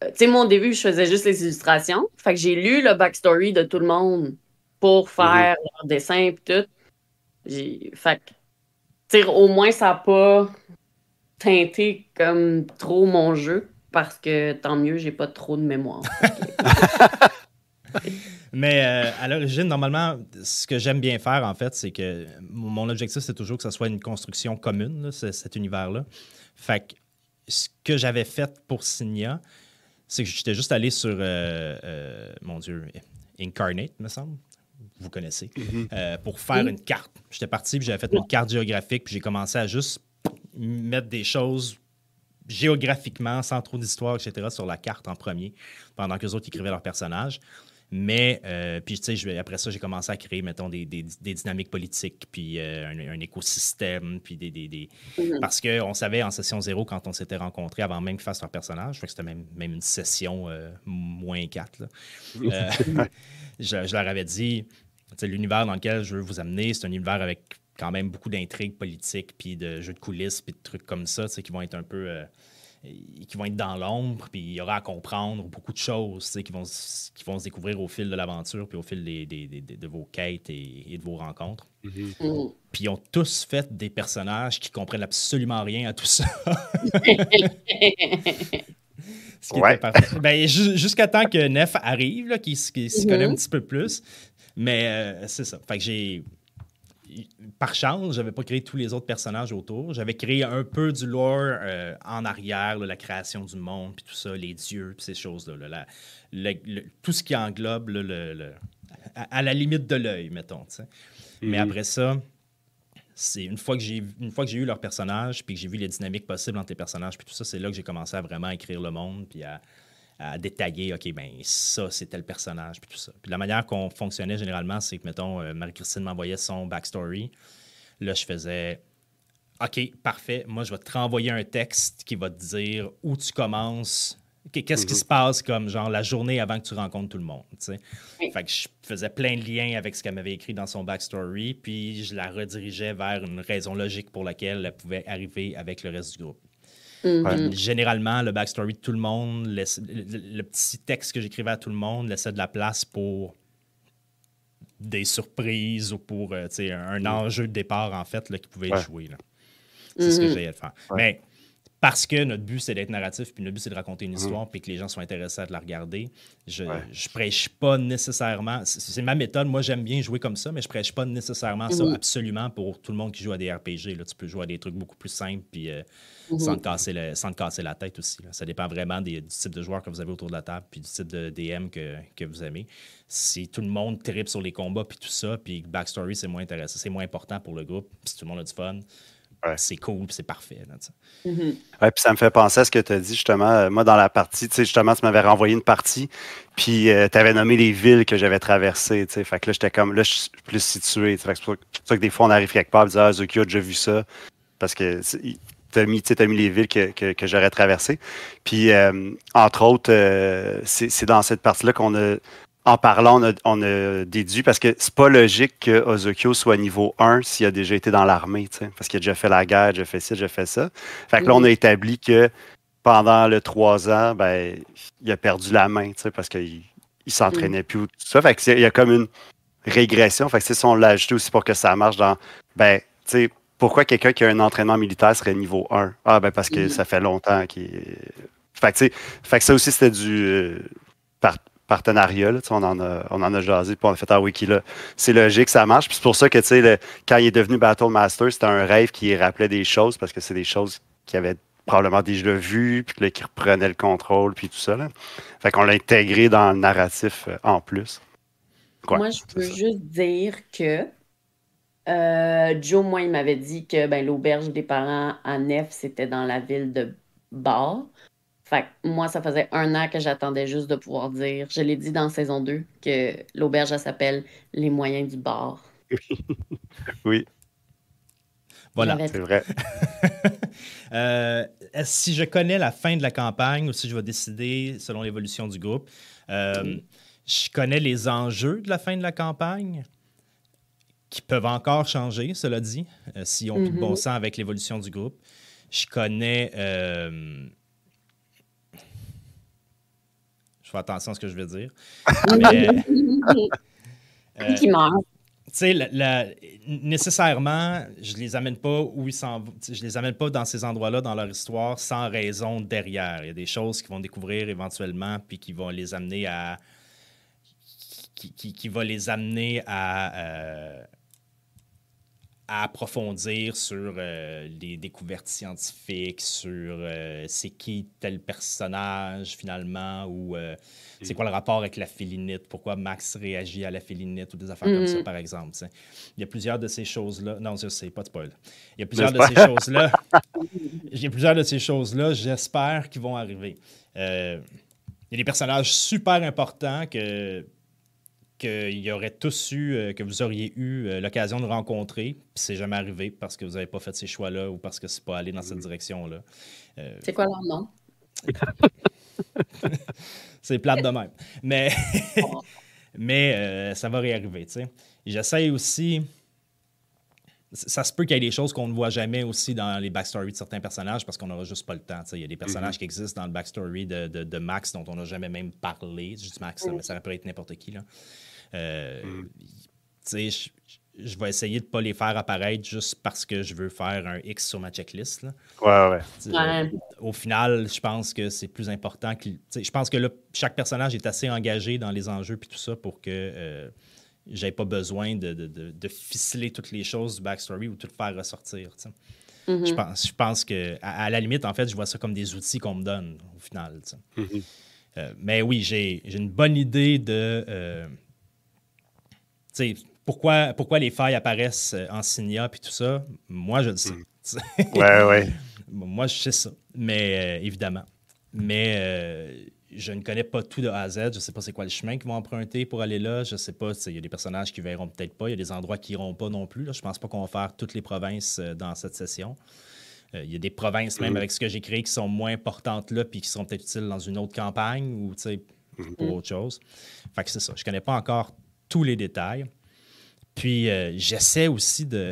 euh, tu sais, mon début, je faisais juste les illustrations. Fait que j'ai lu le backstory de tout le monde pour faire mhm. leur dessin et tout. Fait que, au moins, ça n'a pas teinté comme trop mon jeu parce que tant mieux, j'ai pas trop de mémoire. Mais euh, à l'origine, normalement, ce que j'aime bien faire, en fait, c'est que mon objectif, c'est toujours que ce soit une construction commune, cet univers-là. Fait que ce que j'avais fait pour Signia, c'est que j'étais juste allé sur, euh, euh, mon Dieu, Incarnate, me semble. Vous connaissez. Mhm. Euh, pour faire une carte. J'étais parti, puis j'avais fait une carte géographique, puis j'ai commencé à juste mettre des choses géographiquement, sans trop d'histoire, etc., sur la carte en premier, pendant que les autres écrivaient leurs personnages. Mais, euh, puis, tu sais, après ça, j'ai commencé à créer, mettons, des, dynamiques politiques, puis euh, un, écosystème, puis des. des, mm-hmm. Parce qu'on savait en session zéro, quand on s'était rencontrés, avant même qu'ils fassent leur personnage, que c'était même, même une session euh, moins 4. je, leur avais dit, l'univers dans lequel je veux vous amener, c'est un univers avec quand même beaucoup d'intrigues politiques, puis de jeux de coulisses, puis de trucs comme ça, qui vont être un peu qui vont être dans l'ombre, puis il y aura à comprendre beaucoup de choses qui vont, qui vont se découvrir au fil de l'aventure, puis au fil des, des, de vos quêtes et, de vos rencontres. Mm-hmm. Mm. Puis ils ont tous fait des personnages qui comprennent absolument rien à tout ça. Ben, jusqu'à temps que Nef arrive, qu'il s'y connaît un mhm. petit peu plus. Mais euh, c'est ça. Fait que j'ai. Par chance, j'avais pas créé tous les autres personnages autour. J'avais créé un peu du lore euh, en arrière, la création du monde, puis tout ça, les dieux, puis ces choses-là. tout ce qui englobe le, à, la limite de l'œil, mettons. Mais après ça, c'est une fois que j'ai une fois que j'ai eu leur personnage puis que j'ai vu les dynamiques possibles entre les personnages puis tout ça c'est là que j'ai commencé à vraiment écrire le monde puis à, détailler ok ben ça c'était le personnage puis tout ça puis la manière qu'on fonctionnait généralement c'est que mettons euh, Marie-Christine m'envoyait son backstory là je faisais ok parfait moi je vais te renvoyer un texte qui va te dire où tu commences Qu'est-ce qui mhm. se passe comme genre la journée avant que tu rencontres tout le monde? Fait que je faisais plein de liens avec ce qu'elle m'avait écrit dans son backstory, puis je la redirigeais vers une raison logique pour laquelle elle pouvait arriver avec le reste du groupe. Mhm. Généralement, le backstory de tout le monde, le, petit texte que j'écrivais à tout le monde laissait de la place pour des surprises ou pour euh, un, mhm. enjeu de départ, en fait, là, qui pouvait jouer. C'est ce que j'allais faire. Mais parce que notre but, c'est d'être narratif, puis notre but, c'est de raconter une mhm. histoire, puis que les gens soient intéressés à la regarder. Je, je prêche pas nécessairement. C'est ma méthode. Moi, j'aime bien jouer comme ça, mais je prêche pas nécessairement ça mhm. absolument pour tout le monde qui joue à des RPG. Là, tu peux jouer à des trucs beaucoup plus simples, puis euh, mhm. sans, te casser le, sans casser la tête aussi. Ça dépend vraiment des, du type de joueur que vous avez autour de la table, puis du type de DM que, que vous aimez. Si tout le monde tripe sur les combats, puis tout ça, puis backstory, c'est moins intéressant, c'est moins important pour le groupe, si tout le monde a du fun c'est cool, c'est parfait. Mm-hmm. puis ça me fait penser à ce que tu as dit justement. Euh, moi, dans la partie, tu sais, justement, tu m'avais renvoyé une partie, puis euh, tu avais nommé les villes que j'avais traversées. Tu sais, fait que là, j'étais comme, là, je suis plus situé. C'est pour ça que des fois, on arrive quelque part et dit, ah, Zuki a déjà vu ça. Parce que tu as mis, as mis les villes que, que, j'aurais traversées. Puis, euh, entre autres, c'est dans cette partie-là qu'on a en parlant, on a, déduit parce que c'est pas logique que Ozokyo soit niveau 1 s'il a déjà été dans l'armée, parce qu'il a déjà fait la guerre, déjà fait ci, déjà fait ça. Fait que là, on a établi que pendant le 3 ans, ben, il a perdu la main, parce qu'il il s'entraînait plus tout ça. Fait que il y a comme une régression. Fait que si on l'a ajouté aussi pour que ça marche dans ben, tu sais, pourquoi quelqu'un qui a un entraînement militaire serait niveau 1? Ah ben parce que ça fait longtemps qu'il. Fait que, fait que ça aussi, c'était du. Euh, partenariat. on, en a, on en a jasé, puis on a fait un wiki là. C'est logique, ça marche. Puis c'est pour ça que le, quand il est devenu Battle Master, c'était un rêve qui rappelait des choses parce que c'est des choses qu'il avait probablement déjà vues, puis qui reprenait le contrôle, puis tout ça. Là. Fait qu'on l'a intégré dans le narratif euh, en plus. moi, je peux juste dire que euh, Joe, moi, il m'avait dit que ben, l'auberge des parents à Nef, c'était dans la ville de Bar moi, ça faisait un an que j'attendais juste de pouvoir dire, je l'ai dit dans saison 2, que l'auberge, s'appelle Les moyens du bord. oui. Voilà. C'est vrai. Euh, si je connais la fin de la campagne ou si je vais décider selon l'évolution du groupe, euh, je connais les enjeux de la fin de la campagne qui peuvent encore changer, cela dit, euh, si on mm bon mm-hmm. sens avec l'évolution du groupe. Je connais fais attention à ce que je veux dire. Mais, euh, qui meurt. Nécessairement, je les amène pas où ils s'en je les amène pas dans ces endroits-là dans leur histoire sans raison derrière. Il y a des choses qu'ils vont découvrir éventuellement puis qui vont les amener à qui, qui, qui va les amener à euh, à approfondir sur euh, les découvertes scientifiques, sur euh, c'est qui tel personnage finalement, ou euh, c'est quoi le rapport avec la félinite, pourquoi Max réagit à la félinite, ou des affaires comme ça, mm-hmm. par exemple. Il y a plusieurs de ces choses-là. Non, c'est pas de spoil. Il y a plusieurs de ces choses-là. Il y a plusieurs de ces choses-là, j'espère, qu'ils vont arriver. il y a des personnages super importants que qu'il y aurait tous eu, euh, que vous auriez eu euh, l'occasion de rencontrer, puis c'est jamais arrivé parce que vous n'avez pas fait ces choix-là ou parce que c'est pas allé dans cette mm. direction-là. Euh, c'est quoi leur nom? c'est plate de même. Mais, mais ça va réarriver, tu sais. J'essaie aussi ça se peut qu'il y ait des choses qu'on ne voit jamais aussi dans les backstories de certains personnages parce qu'on n'aura juste pas le temps. Il y a des personnages mm-hmm. qui existent dans le backstory de, de, Max dont on n'a jamais même parlé. Juste Max, mais ça peut être n'importe qui. Là. Euh, mm. je vais essayer de ne pas les faire apparaître juste parce que je veux faire un X sur ma checklist. Ouais, ouais. Ouais. Au final, je pense que c'est plus important que. tu sais, Je pense que là, chaque personnage est assez engagé dans les enjeux puis tout ça pour que euh, j'aie pas besoin de, de- de- de ficeler toutes les choses du backstory ou tout faire ressortir. tu sais. Mhm. Je pense, je pense que, à, à la limite, en fait, je vois ça comme des outils qu'on me donne au final. tu sais. Mhm. Euh, mais oui, j'ai j'ai une bonne idée de. euh, pourquoi, pourquoi les failles apparaissent euh, en Signia puis tout ça? Moi, je le sais. Sais. Ouais, ouais. Moi, je sais ça. Mais euh, évidemment. Mais euh, je ne connais pas tout de A à Z. Je ne sais pas c'est quoi le chemin qu'ils vont emprunter pour aller là. Je ne sais pas. Il y a des personnages qui verront peut-être pas. Il y a des endroits qui iront pas non plus. là. Je pense pas qu'on va faire toutes les provinces euh, dans cette session. Il y a des provinces, même Mhm. avec ce que j'ai créé, qui sont moins importantes là, puis qui seront peut-être utiles dans une autre campagne ou sais, pour autre chose. Fait que c'est ça. Je connais pas encore tous les détails. Puis euh, j'essaie aussi de.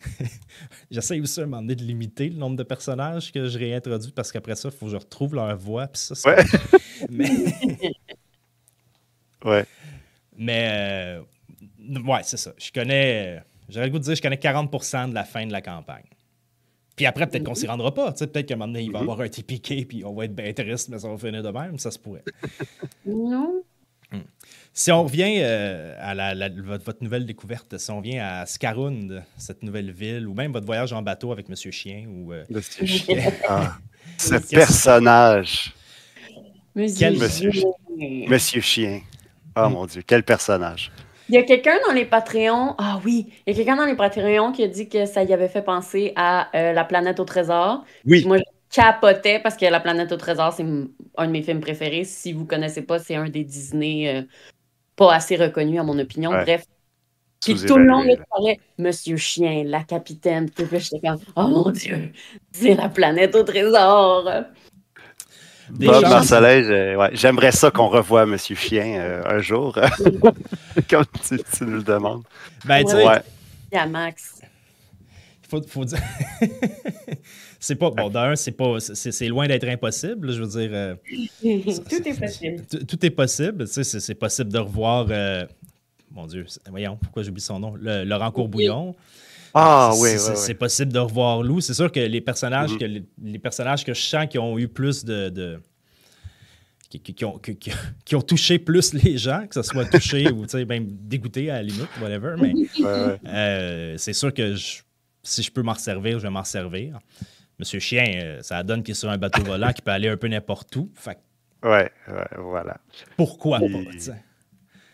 j'essaie aussi à un moment donné de limiter le nombre de personnages que je réintroduis parce qu'après ça, il faut que je retrouve leur voix. Puis ça, Ouais. Mais, Ouais. mais euh, ouais, c'est ça. Je connais. J'aurais le goût de dire que je connais 40% de la fin de la campagne. Puis après, peut-être qu'on s'y rendra pas. tu sais, Peut-être qu'à un moment donné, il va y avoir un TPK, puis on va être bien triste, mais ça va finir de même. Ça se pourrait. Non. Si on revient euh, à la, la- votre, votre nouvelle découverte, si on vient à Scarund, cette nouvelle ville, ou même votre voyage en bateau avec Monsieur Chien, ou euh, Monsieur Chien. Ah. Ce personnage, Monsieur Quel monsieur? Chien. Monsieur Chien. Oh Mm. mon Dieu, quel personnage. Il y a quelqu'un dans les Patreons. Ah oui, il y a quelqu'un dans les Patreons qui a dit que ça y avait fait penser à euh, La planète au trésor. Oui. Moi, capotais parce que La planète au trésor, c'est un de mes films préférés. Si vous connaissez pas, c'est un des Disney euh, pas assez reconnus, à mon opinion. Ouais. Bref. Puis tout le long, tu parlais Monsieur Chien, la capitaine. J'étais comme, oh mon Dieu, c'est la planète au trésor. des Bob Marcelin, ouais, j'aimerais ça qu'on revoie Monsieur Chien euh, un jour, comme tu, tu nous le demandes. Ben, tu sais, Ouais. Il y a Max. faut, faut dire. c'est pas. Bon, d'un, c'est pas. C'est c'est loin d'être impossible. là, Je veux dire. euh, tout est possible. tout- est possible. Tu sais, c'est possible de revoir. euh, mon Dieu, voyons, pourquoi j'oublie son nom? Le- Laurent Courbouillon. Ah C'est- oui, c'est- oui, C'est oui. possible de revoir Lou. C'est sûr que les personnages, Mhm. que les, les personnages que je sens qui ont eu plus de. de- qui, qui- qui ont, qui- qui- qui ont touché plus les gens, que ce soit touché ou tu sais, même dégoûté à la limite, whatever. Mais Ouais, ouais. euh, c'est sûr que je- si je peux m'en servir, je vais m'en servir. Monsieur Chien, euh, ça donne qu'il est sur un bateau volant qui peut aller un peu n'importe où. Fait Ouais, ouais, voilà. pourquoi pas? Et-?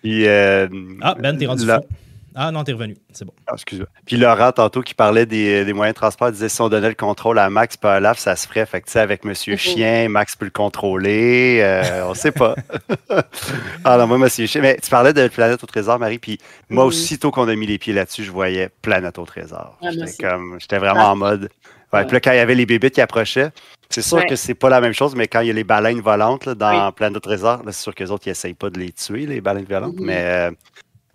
Puis, euh, Ah, Ben, t'es rendu la- fou. Ah non, t'es revenu. C'est bon. Ah, excuse-moi. Puis Laurent, tantôt, qui parlait des, des moyens de transport, disait si on donnait le contrôle à Max pas à Olaf, ça se ferait. Fait que, tu sais, avec Monsieur Mhm. Chien, Max peut le contrôler. euh, on sait pas. ah non, moi, Monsieur Chien. Mais tu parlais de Planète au Trésor, Marie. Puis moi, aussitôt qu'on a mis les pieds là-dessus, je voyais Planète au Trésor. Ah, J'étais comme, j'étais vraiment Ah. en mode. Ouais. Puis là, quand il y avait les bébites qui approchaient, c'est sûr Ouais. que c'est pas la même chose, mais quand il y a les baleines volantes là, dans Oui. Planète au Trésor, c'est sûr que les autres, ils essayent pas de les tuer, les baleines volantes. Mais euh,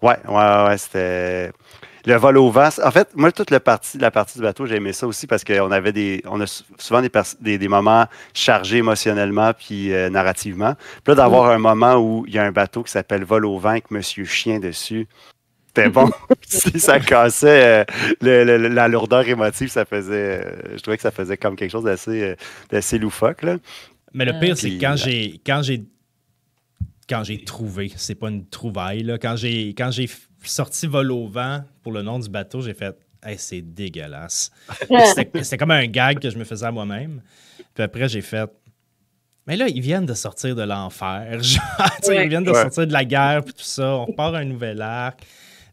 ouais, ouais, ouais, c'était. Le vol au vent. En fait, moi, toute la partie, la partie du bateau, j'ai aimé ça aussi parce qu'on avait des. On a sou- souvent des, des moments chargés émotionnellement puis euh, narrativement. Puis là, d'avoir un moment où il y a un bateau qui s'appelle Vol au vent avec Monsieur Chien dessus. C'était bon. si ça cassait euh, le- le- la lourdeur émotive, ça faisait. euh, je trouvais que ça faisait comme quelque chose d'assez euh, d'assez loufoque. Là. Mais le Euh, pire, c'est que quand j'ai quand j'ai quand j'ai trouvé, c'est pas une trouvaille, là, quand j'ai quand j'ai sorti vol au vent pour le nom du bateau, j'ai fait Hey, c'est dégueulasse. C'était c'était comme un gag que je me faisais à moi-même. Puis après, j'ai fait Mais là, ils viennent de sortir de l'enfer. Genre, Ouais. Ils viennent de Ouais. sortir de la guerre, puis tout ça. On repart un nouvel arc.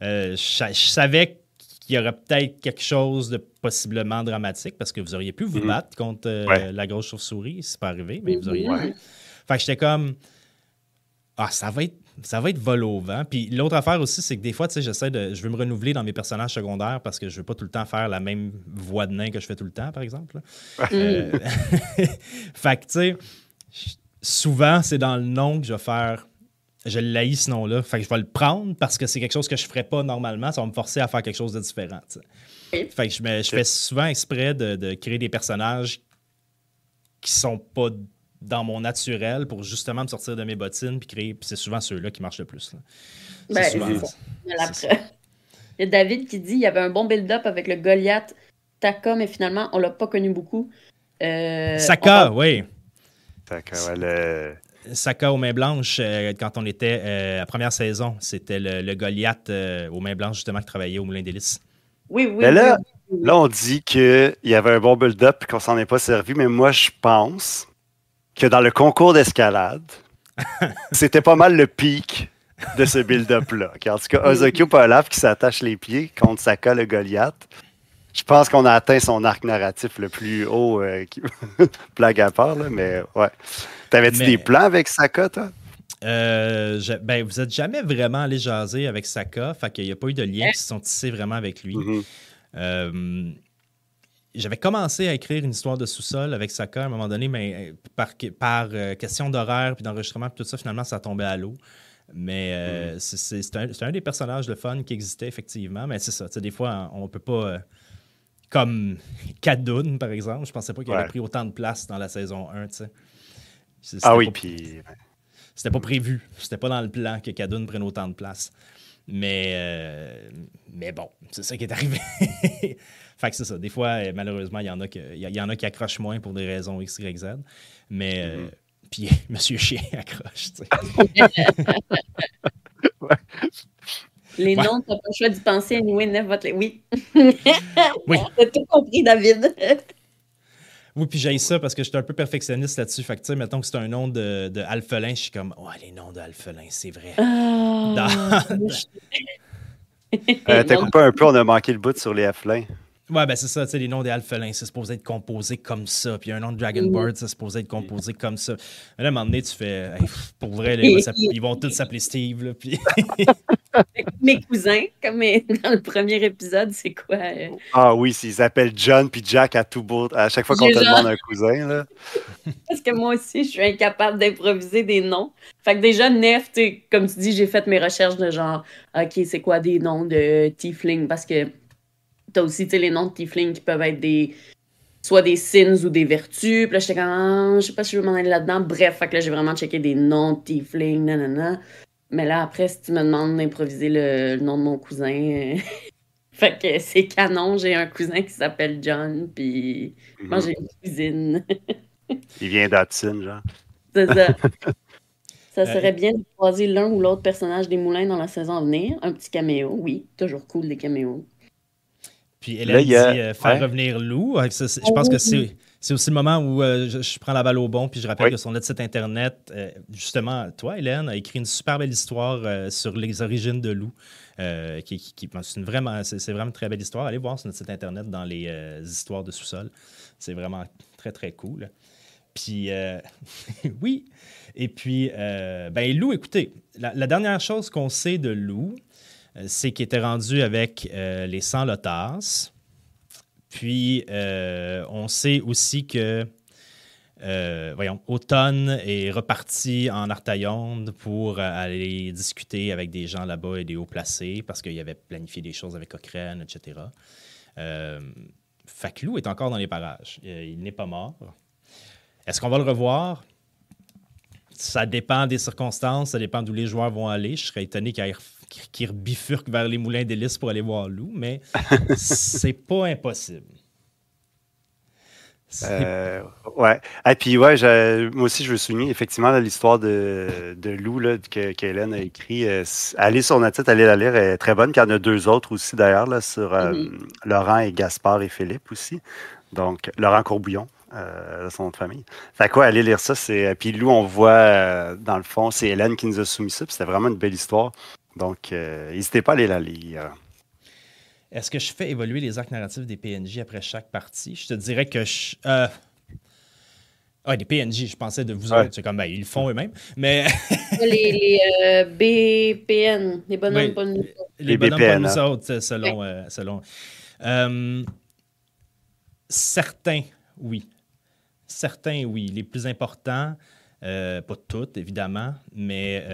Euh, je, sa- je savais qu'il y aurait peut-être quelque chose de possiblement dramatique parce que vous auriez pu vous Mhm. battre contre euh, Ouais. la grosse chauve-souris. C'est pas arrivé, mais vous auriez pu. Fait que j'étais comme Ah, ça va être. Ça va être vol au vent. Puis l'autre affaire aussi, c'est que des fois, tu sais, j'essaie de. Je veux me renouveler dans mes personnages secondaires parce que je veux pas tout le temps faire la même voix de nain que je fais tout le temps, par exemple. Euh, fait que, tu sais, souvent, c'est dans le nom que je vais faire. Je l'haïs ce nom-là. Fait que je vais le prendre parce que c'est quelque chose que je ferais pas normalement. Ça va me forcer à faire quelque chose de différent. Fait que je, me- je fais souvent exprès de, de créer des personnages qui sont pas dans mon naturel pour justement me sortir de mes bottines puis créer. Puis c'est souvent ceux-là qui marchent le plus. Ben, souvent- y a Il y a David qui dit il y avait un bon build-up avec le Goliath Taka, mais finalement, on l'a pas connu beaucoup. Euh, Saka, oui. Saka, ouais, le... Saka aux mains blanches, euh, quand on était euh, la première saison, c'était le, Goliath aux mains blanches, justement, qui travaillait au Moulin des Oui, oui. Mais là, là on dit qu'il y avait un bon build-up et qu'on s'en est pas servi, mais moi, je pense que dans le concours d'escalade, c'était pas mal le pic de ce build-up-là. En tout cas, Ozokyo Polaf qui s'attache les pieds contre Saka le Goliath. Je pense qu'on a atteint son arc narratif le plus haut, euh, blague à part, là, mais ouais. T'avais-tu des plans avec Saka, toi? Euh, ben, vous n'êtes jamais vraiment allé jaser avec Saka, fait qu'il n'y a pas eu de liens qui se sont tissés vraiment avec lui. Mm-hmm. Euh, j'avais commencé à écrire une histoire de sous-sol avec Saka à un moment donné, mais par, par question d'horaire puis d'enregistrement, tout ça, finalement, ça tombait à l'eau. Mais mm. c'est un, un, des personnages de fun qui existait effectivement, mais c'est ça. Des fois, on ne peut pas comme Kadoun, par exemple. Je pensais pas qu'il avait pris autant de place dans la saison 1, tu sais. Ah oui, puis... C'était pas prévu. C'était pas dans le plan que Kadoun prenne autant de place. Mais, euh, mais bon, c'est ça qui est arrivé. fait que c'est ça. Des fois, euh, malheureusement, il y, en a y en a qui accrochent moins pour des raisons X, Y, Z. Mais, euh, mm-hmm. puis Monsieur Chien accroche, tu sais. ouais. Les noms, tu n'as pas le choix d'y penser. Anyway, neuf votre... Oui. oui. T'as tout compris, David. Oui, puis j'ai ça parce que j'étais un peu perfectionniste là-dessus. Fait que, tu sais, mettons que c'est un nom de, de Alphelin, je suis comme, oh, les noms d'Alphelin, c'est vrai. Oh, euh, T'as coupé un peu, on a manqué le bout sur les Alphelins. Ouais, ben c'est ça, tu sais, les noms des alphelins, c'est supposé être composé comme ça. Puis un nom de Dragonbird, c'est supposé être composé comme ça. là, à un moment donné, tu fais, pour vrai, ils vont tous s'appeler Steve. Là, puis... Mes cousins, comme dans le premier épisode, c'est quoi? Euh? Ah oui, ils s'appellent John puis Jack à tout beau, à chaque fois qu'on te demande un cousin. Là. Parce que moi aussi, je suis incapable d'improviser des noms. Fait que déjà, Nef, comme tu dis, j'ai fait mes recherches de genre, OK, c'est quoi des noms de Tiefling? Parce que T'as aussi les noms de Tiefling qui peuvent être des soit des sins ou des vertus. Puis là, j'étais comme, ah, je sais pas si je veux m'en aller là-dedans. Bref, fait que là, j'ai vraiment checké des noms de Tiefling, nanana. Mais là, après, si tu me demandes d'improviser le, nom de mon cousin, euh, fait que c'est canon. J'ai un cousin qui s'appelle John, puis moi, mhm. j'ai une cousine. Il vient d'Atsin, genre. C'est ça. Ça serait bien de croiser l'un ou l'autre personnage des moulins dans la saison à venir. Un petit caméo, oui. Toujours cool, les caméos. Puis Hélène dit euh, faire revenir Lou. je pense que c'est. C'est aussi le moment où euh, je, prends la balle au bon, puis je rappelle que sur notre site internet, euh, justement, toi, Hélène, a écrit une super belle histoire sur les origines de Lou. qui, qui c'est vraiment, c'est, vraiment une très belle histoire. Allez voir sur notre site internet dans les histoires de sous-sol. C'est vraiment très, très cool. Puis, oui. Et puis, ben, Lou, écoutez, la, la dernière chose qu'on sait de Lou, c'est qu'il était rendu avec euh, les 100 Lotas. Puis, euh, on sait aussi que, voyons, Automne est reparti en Artaillonde pour aller discuter avec des gens là-bas et des hauts placés parce qu'il avait planifié des choses avec Cochrane, etc. Faclou est encore dans les parages. Il n'est pas mort. Est-ce qu'on va le revoir? Ça dépend des circonstances, ça dépend d'où les joueurs vont aller. Je serais étonné qu'il qui, bifurque vers les moulins d'hélice pour aller voir Lou, mais c'est pas impossible. Euh, ouais. Et puis, ouais, moi aussi, je veux souligner effectivement l'histoire de, de Lou là, que, a écrit. Euh, allez sur notre site, allez la lire, elle est très bonne. Il y en a deux autres aussi d'ailleurs, là, sur euh, mm-hmm. Laurent et Gaspard et Philippe aussi. Donc, Laurent Courbouillon, euh, son nom de famille. Fait quoi, allez lire ça. Puis Lou, on voit, dans le fond, c'est Hélène qui nous a soumis ça. C'était vraiment une belle histoire. Donc, euh, n'hésitez pas à aller la lire. Est-ce que je fais évoluer les arcs narratifs des PNJ après chaque partie? Je te dirais que je. Euh... Ah, des PNJ, je pensais de vous autres. C'est comme, ben, ils le font eux-mêmes. Mais. les, les euh, BPN, les bonhommes pas nous Les, bonhommes BPN, pas nous hein. autres, selon. Euh, selon certains, oui. Certains, oui. Les plus importants, pas toutes, évidemment, mais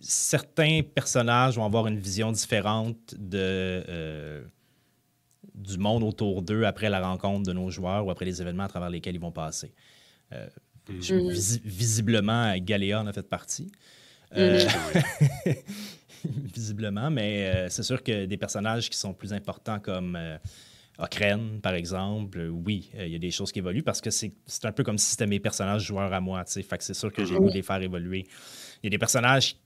certains personnages vont avoir une vision différente de, euh, du monde autour d'eux après la rencontre de nos joueurs ou après les événements à travers lesquels ils vont passer. Euh, mm. visiblement, Galéa en a fait partie. Euh, mm. visiblement, mais c'est sûr que des personnages qui sont plus importants comme Okren, par exemple, oui, il y a des choses qui évoluent parce que c'est un peu comme si c'était mes personnages joueurs à moi. Fait que c'est sûr que j'ai voulu les faire évoluer. Il y a des personnages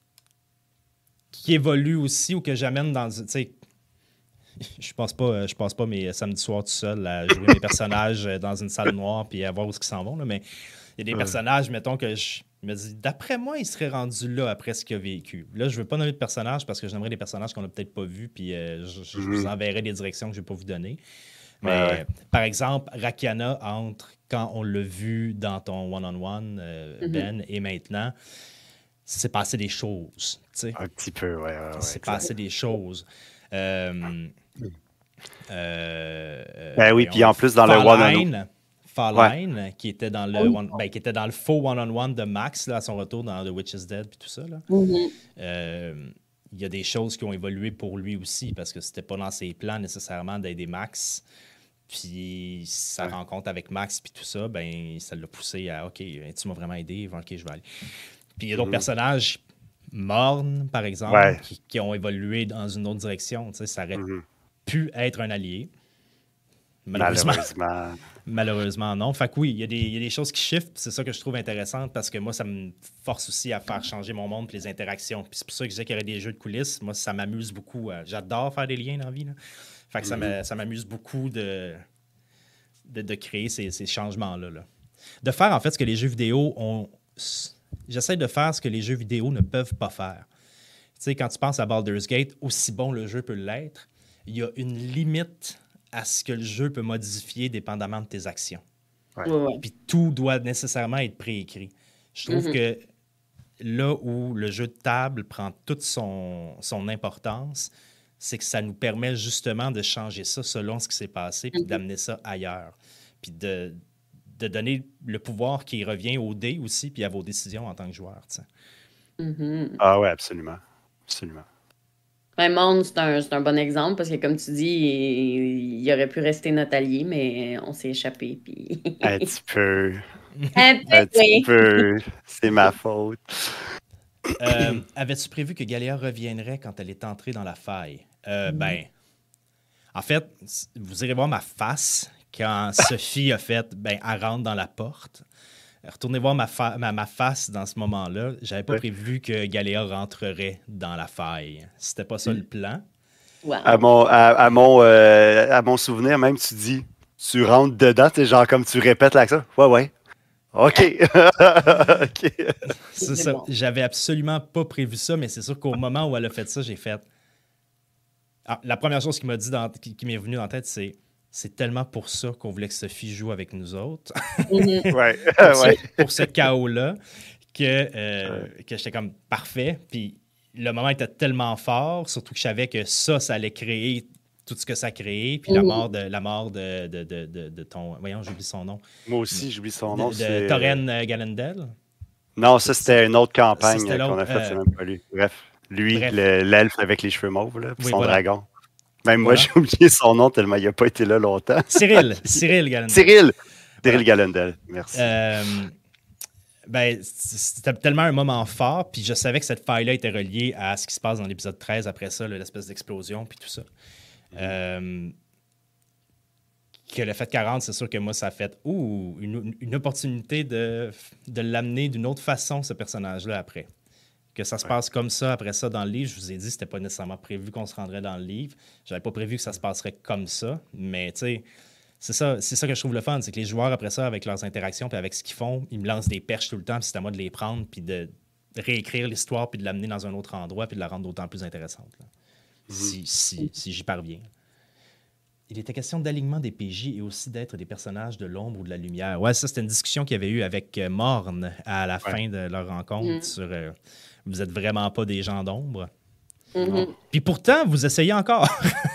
qui évoluent aussi ou que j'amène dans. Je passe pas, je passe pas mes samedis soirs tout seul à jouer mes personnages dans une salle noire puis à voir où ils s'en vont. Là, mais il y a des personnages, mettons, que je me dis, d'après moi, il serait rendu là après ce qu'il a vécu. Là, je veux pas nommer de personnages parce que j'aimerais des personnages qu'on n'a peut-être pas vus, puis euh, je, vous mhm. enverrai des directions que je vais pas vous donner. Mais, par exemple, Rakiana entre quand on l'a vu dans ton one-on-one, euh, mhm. Ben, et maintenant, c'est passé des choses. Un petit peu, oui. c'est passé des choses. Euh, ben oui, puis en plus, dans le one-on-one qui, était dans le ben, qui était dans le faux one-on-one de Max là, à son retour dans The Witch is Dead puis tout ça. Mm-hmm. Euh, il y a des choses qui ont évolué pour lui aussi parce que c'était pas dans ses plans nécessairement d'aider Max. Puis sa rencontre avec Max puis tout ça, ben ça l'a poussé à OK, tu m'as vraiment aidé, OK, je vais aller. Puis il y a d'autres mm-hmm. personnages mornes, par exemple, qui, ont évolué dans une autre direction. Ça aurait mm-hmm. pu être un allié. Malheureusement. Malheureusement, non. Fait que oui, il y, a des, choses qui shiftent. C'est ça que je trouve intéressant parce que moi, ça me force aussi à faire changer mon monde et les interactions. Puis c'est pour ça que je disais qu'il y aurait des jeux de coulisses. Moi, ça m'amuse beaucoup. Euh, j'adore faire des liens dans la vie. Fait que mm-hmm. ça m'amuse beaucoup de, de, créer ces, changements-là. De faire, en fait, ce que les jeux vidéo ont. J'essaie de faire ce que les jeux vidéo ne peuvent pas faire. Tu sais, quand tu penses à Baldur's Gate, aussi bon le jeu peut l'être, il y a une limite à ce que le jeu peut modifier dépendamment de tes actions. Puis tout doit nécessairement être préécrit. Je trouve mhm. que là où le jeu de table prend toute son, son importance, c'est que ça nous permet justement de changer ça selon ce qui s'est passé, puis mhm. d'amener ça ailleurs. Puis de, de, donner le pouvoir qui revient au dé aussi, puis à vos décisions en tant que joueur. Mhm. Ah ouais, absolument. Absolument. Monde, c'est un, un, bon exemple parce que, comme tu dis, il, aurait pu rester notre allié, mais on s'est échappé. Puis... un petit peu. Un, petit peu. C'est ma faute. Euh, avais-tu prévu que Galéa reviendrait quand elle est entrée dans la faille? Euh, ben, en fait, vous irez voir ma face quand Sophie a fait, ben, elle rentre dans la porte. Retournez voir ma, ma, face dans ce moment-là. J'avais pas prévu que Galéa rentrerait dans la faille. C'était pas ça le plan. À, mon, à, mon, euh, à mon souvenir, même, tu dis, tu rentres dedans, c'est genre comme tu répètes l'accent. Ouais, ouais. OK. C'est ça. J'avais absolument pas prévu ça, mais c'est sûr qu'au moment où elle a fait ça, j'ai fait. Ah, la première chose qui m'a dit dans... qui, qui m'est venue en tête, c'est c'est tellement pour ça qu'on voulait que Sophie joue avec nous autres. Mhm. ouais. pour, ce, chaos-là, que, euh, que j'étais comme parfait. Puis le moment était tellement fort, surtout que je savais que ça, ça allait créer tout ce que ça a créé. Puis la mhm. mort de la mort de, de, de, de ton. Voyons, j'oublie son nom. Moi aussi, j'oublie son nom. De, Torren euh, Galendel. Non, ça, c'était une autre campagne qu'on a faite, c'est euh, même pas lui. Bref, lui, l'elfe avec les cheveux mauves, là, puis son dragon. Même moi, j'ai oublié son nom tellement il n'a pas été là longtemps. Cyril. Cyril Galendel. Cyril. Cyril Galendel. Merci. Euh, ben, c'était tellement un moment fort, puis je savais que cette faille-là était reliée à ce qui se passe dans l'épisode 13 après ça, l'espèce d'explosion, puis tout ça. Mm-hmm. Euh, que le fait 40, c'est sûr que moi, ça a fait ouh, une, une opportunité de, de l'amener d'une autre façon, ce personnage-là, après que ça se passe comme ça après ça dans le livre. Je vous ai dit, c'était pas nécessairement prévu qu'on se rendrait dans le livre. J'avais pas prévu que ça se passerait comme ça, mais tu sais, c'est ça, c'est ça que je trouve le fun, c'est que les joueurs après ça, avec leurs interactions puis avec ce qu'ils font, ils me lancent des perches tout le temps, puis c'est à moi de les prendre puis de réécrire l'histoire puis de l'amener dans un autre endroit puis de la rendre d'autant plus intéressante. Mhm. Si, si, si j'y parviens. Il était question d'alignement des PJ et aussi d'être des personnages de l'ombre ou de la lumière. Ouais, ça, c'était une discussion qu'il y avait eu avec euh, Morne à la fin de leur rencontre mhm. sur euh, vous êtes vraiment pas des gens d'ombre. Mm-hmm. Puis pourtant, vous essayez encore.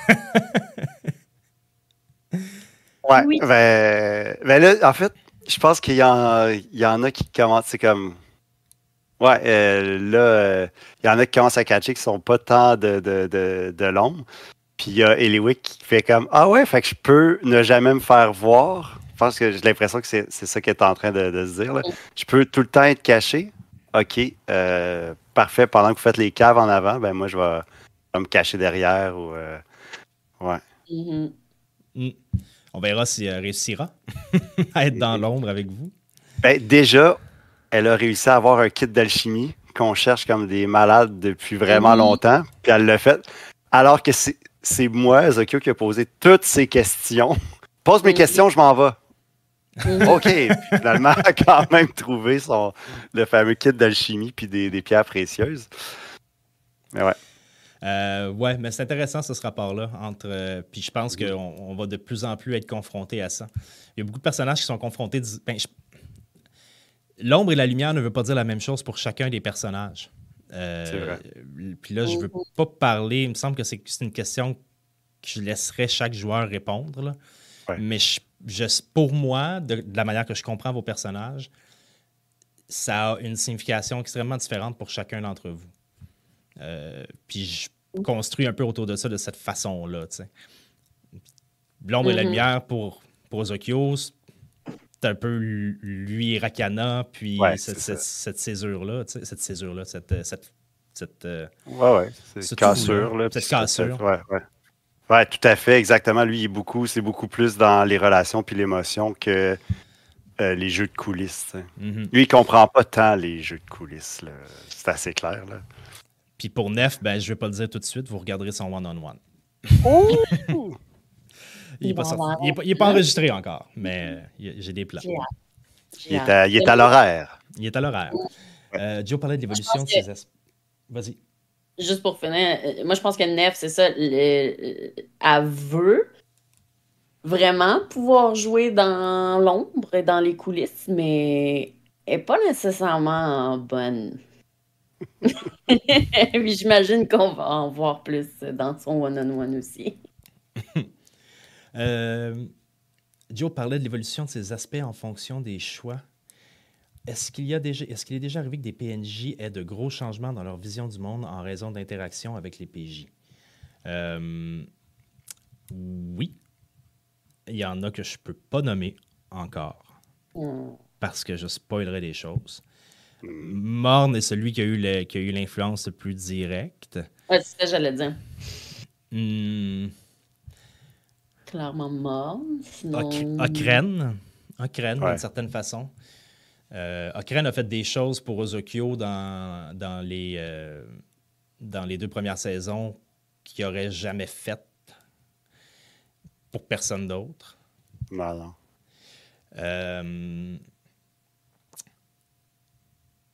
ouais, oui. ben, ben, là, en fait, je pense qu'il y, y, en a qui commencent, c'est comme. Ouais, euh, là, euh, il y en a qui commencent à catcher qui sont pas tant de, de, de, de l'ombre. Puis il y a Eliwick qui fait comme Ah ouais, fait que je peux ne jamais me faire voir. Je pense que j'ai l'impression que c'est ça qu'elle est en train de, se dire. Là. Mm. Je peux tout le temps être caché, OK, euh, parfait, pendant que vous faites les caves en avant, ben moi, je vais, je vais me cacher derrière. Ou, euh, ouais. Mhm. Mm. On verra si elle réussira à être dans l'ombre avec vous. Ben, déjà, elle a réussi à avoir un kit d'alchimie qu'on cherche comme des malades depuis vraiment Oui. longtemps. Puis elle l'a fait. Alors que c'est c'est moi, Zokyo, qui a posé toutes ces questions. Pose mes Mhm. questions, je m'en vais. OK. Puis finalement, elle a quand même trouvé son, le fameux kit d'alchimie puis des, des pierres précieuses. Mais ouais. Euh, ouais, mais c'est intéressant ce rapport-là entre. euh, puis je pense qu'on on va de plus en plus être confronté à ça. Il y a beaucoup de personnages qui sont confrontés. ben, je- L'ombre et la lumière ne veut pas dire la même chose pour chacun des personnages. Euh, C'est vrai. Puis là, je veux pas parler. Il me semble que c'est c'est une question que je laisserai chaque joueur répondre. là. Ouais. Mais je- je- pour moi, de, de la manière que je comprends vos personnages, ça a une signification extrêmement différente pour chacun d'entre vous. Euh, puis je construis un peu autour de ça de cette façon-là. tu sais. L'ombre et la Mhm. lumière pour, pour Zokyo, c'est un peu lui et Rakana, puis Ouais, cette, cette, cette césure-là, cette césure-là, cette, cette, cette, euh, Ouais, ouais. C'est Ce cassure, là. cette cassure. Ouais, ouais. Ouais, tout à fait, exactement. Lui, il est beaucoup, c'est beaucoup plus dans les relations puis l'émotion que euh, les jeux de coulisses. mhm. Lui, il comprend pas tant les jeux de coulisses. là. C'est assez clair. Là. Puis pour Nef, ben, je vais pas le dire tout de suite, vous regarderez son one-on-one. Il n'est pas, va sorti- avoir il est pas- il est pas enregistré encore, mais j'ai des plans. Il est à, il est à l'horaire. Il est à l'horaire. Euh, Joe parlait de l'évolution de ses. Vas-y. Juste pour finir, euh, moi je pense que Nef, c'est ça, le- elle veut vraiment pouvoir jouer dans l'ombre et dans les coulisses, mais elle n'est pas nécessairement bonne. J'imagine qu'on va en voir plus dans son one-on-one aussi. Euh, Joe parlait de l'évolution de ses aspects en fonction des choix. Est-ce qu'il y a déjà, est-ce qu'il est déjà arrivé que des PNJ aient de gros changements dans leur vision du monde en raison d'interactions avec les PJ? Euh, oui. Il y en a que je peux pas nommer encore Hmm. parce que je spoilerais des choses. Morne est celui qui a eu le- qui a eu l'influence le plus directe. Ouais, c'est ce que j'allais dire. Hmm, Clairement mort. Sinon... Oc- Okren. Okren, Ouais. d'une certaine façon. Euh, Okren a fait des choses pour Ozokyo dans, dans, les, euh, dans les deux premières saisons qu'il n'aurait jamais faites pour personne d'autre. Non. Euh,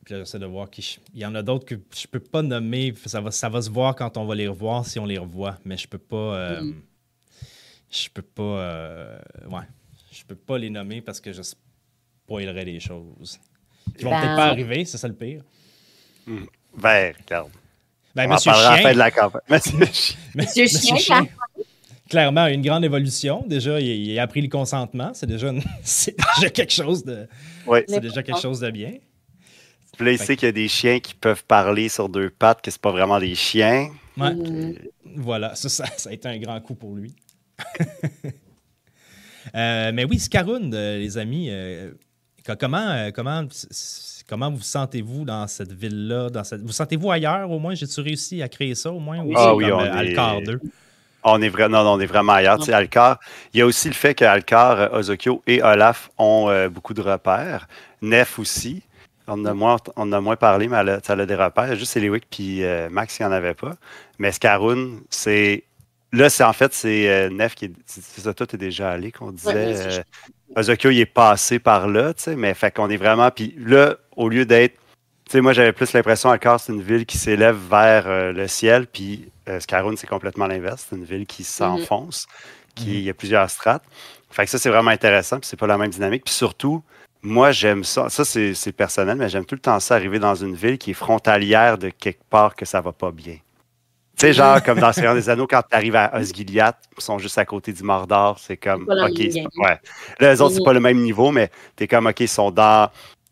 puis là, j'essaie de voir qui. je- Il y en a d'autres que je peux pas nommer. Ça va, ça va se voir quand on va les revoir si on les revoit. Mais je peux pas. euh, Mm. Je peux pas. euh, ouais. Je peux pas les nommer parce que je spoilerais des choses. Qui vont Ben- peut-être pas arriver, c'est ça le pire. Ben, regarde. Ben, on en Monsieur parlera à la fin Chien, de la campagne. Monsieur Chien. Monsieur Chien, clairement, a une grande évolution. Déjà, il, il a appris le consentement. C'est déjà, une- c'est déjà quelque chose de. Oui. C'est déjà quelque chose de bien. Puis là, il sait qu'il y a des chiens qui peuvent parler sur deux pattes, que c'est pas vraiment des chiens. Ouais. Mhm. Voilà, ça, ça, ça a été un grand coup pour lui. Euh, mais oui, Scaroun, euh, les amis, euh, comment, euh, comment, comment vous sentez-vous dans cette ville-là? Dans cette... Vous sentez-vous ailleurs au moins? J'ai-tu réussi à créer ça au moins? Ou Ah oui, comme, on euh, est- Alcar 2? On est, vra- non, non, on est vraiment ailleurs. Tu sais, Alcar, il y a aussi le fait que Alcar, euh, Ozokyo et Olaf ont euh, beaucoup de repères. Nef aussi. On en a moins, on a moins parlé, mais elle a, elle a des repères. Juste Eliwick puis euh, Max, il n'y en avait pas. Mais Scaroun, c'est. Là, c'est en fait, c'est euh, Nef qui est. C'est ça, toi, t'es déjà allé, qu'on disait. Ouais, euh, Ozokyo, il est passé par là, tu sais, mais fait qu'on est vraiment. Puis là, au lieu d'être. Tu sais, moi, j'avais plus l'impression, Alcar, c'est une ville qui s'élève vers euh, le ciel, puis euh, Scaroun, c'est complètement l'inverse. C'est une ville qui s'enfonce, qui Mhm. il y a plusieurs strates. Fait que ça, c'est vraiment intéressant, puis c'est pas la même dynamique. Puis surtout, moi, j'aime ça. Ça, c'est c'est personnel, mais j'aime tout le temps ça, arriver dans une ville qui est frontalière de quelque part que ça va pas bien. Tu sais, genre, comme dans Seigneur des Anneaux, quand tu arrives à Osgiliath, ils sont juste à côté du Mordor, c'est comme, OK, ouais. Là, les autres, c'est pas le même niveau, mais t'es comme, OK, ils sont dans,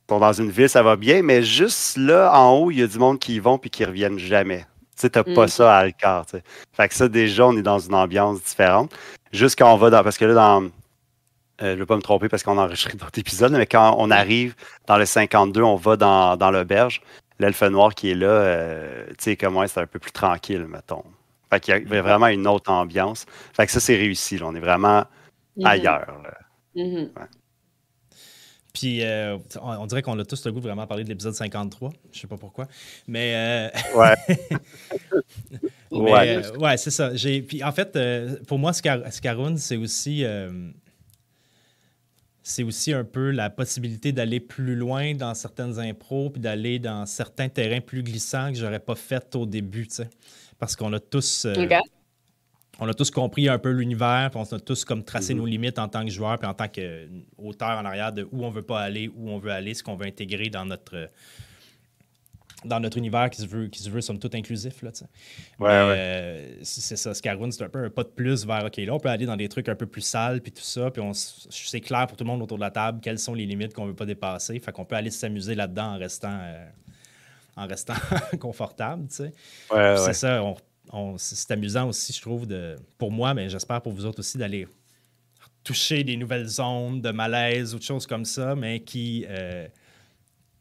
sont dans une ville, ça va bien, mais juste là, en haut, il y a du monde qui y vont puis qui reviennent jamais. Tu sais, t'as pas Mhm. ça à Alcar, tu sais. Fait que ça, déjà, on est dans une ambiance différente. Juste quand on va dans, parce que là, dans, je ne veux pas me tromper parce qu'on a enregistré d'autres épisodes, mais quand on arrive dans le 52, on va dans, dans l'auberge. L'elfe noir qui est là, tu sais, comme moi, c'est un peu plus tranquille, mettons. Fait qu'il y a vraiment une autre ambiance. Fait que ça, c'est réussi. On est vraiment mm-hmm. ailleurs. Mm-hmm. Puis euh, on, dirait qu'on a tous le goût de vraiment parler de l'épisode 53. Je sais pas pourquoi. Mais. Euh, ouais. ouais, euh, ouais c'est ça. Puis en fait, pour moi, Scaroun, c'est aussi. C'est aussi un peu la possibilité d'aller plus loin dans certaines impros, puis d'aller dans certains terrains plus glissants que j'aurais pas fait au début, tu sais parce qu'on a tous. Euh, on a tous compris un peu l'univers, puis on a tous comme tracé mhm. nos limites en tant que joueur, puis en tant qu'auteur en arrière de où on veut pas aller, où on veut aller, ce qu'on veut intégrer dans notre dans notre univers qui se veut, qui se veut somme toute inclusif. Là, ouais, euh, c'est ça, Scarwoon, c'est un peu un pas de plus vers OK, là, on peut aller dans des trucs un peu plus sales, puis tout ça, puis c'est clair pour tout le monde autour de la table quelles sont les limites qu'on veut pas dépasser. Fait qu'on peut aller s'amuser là-dedans en restant. Euh, en restant confortable. Tu sais. c'est ça, c'est amusant aussi, je trouve, de, pour moi, mais j'espère pour vous autres aussi, d'aller toucher des nouvelles zones de malaise ou de choses comme ça, mais qui, euh,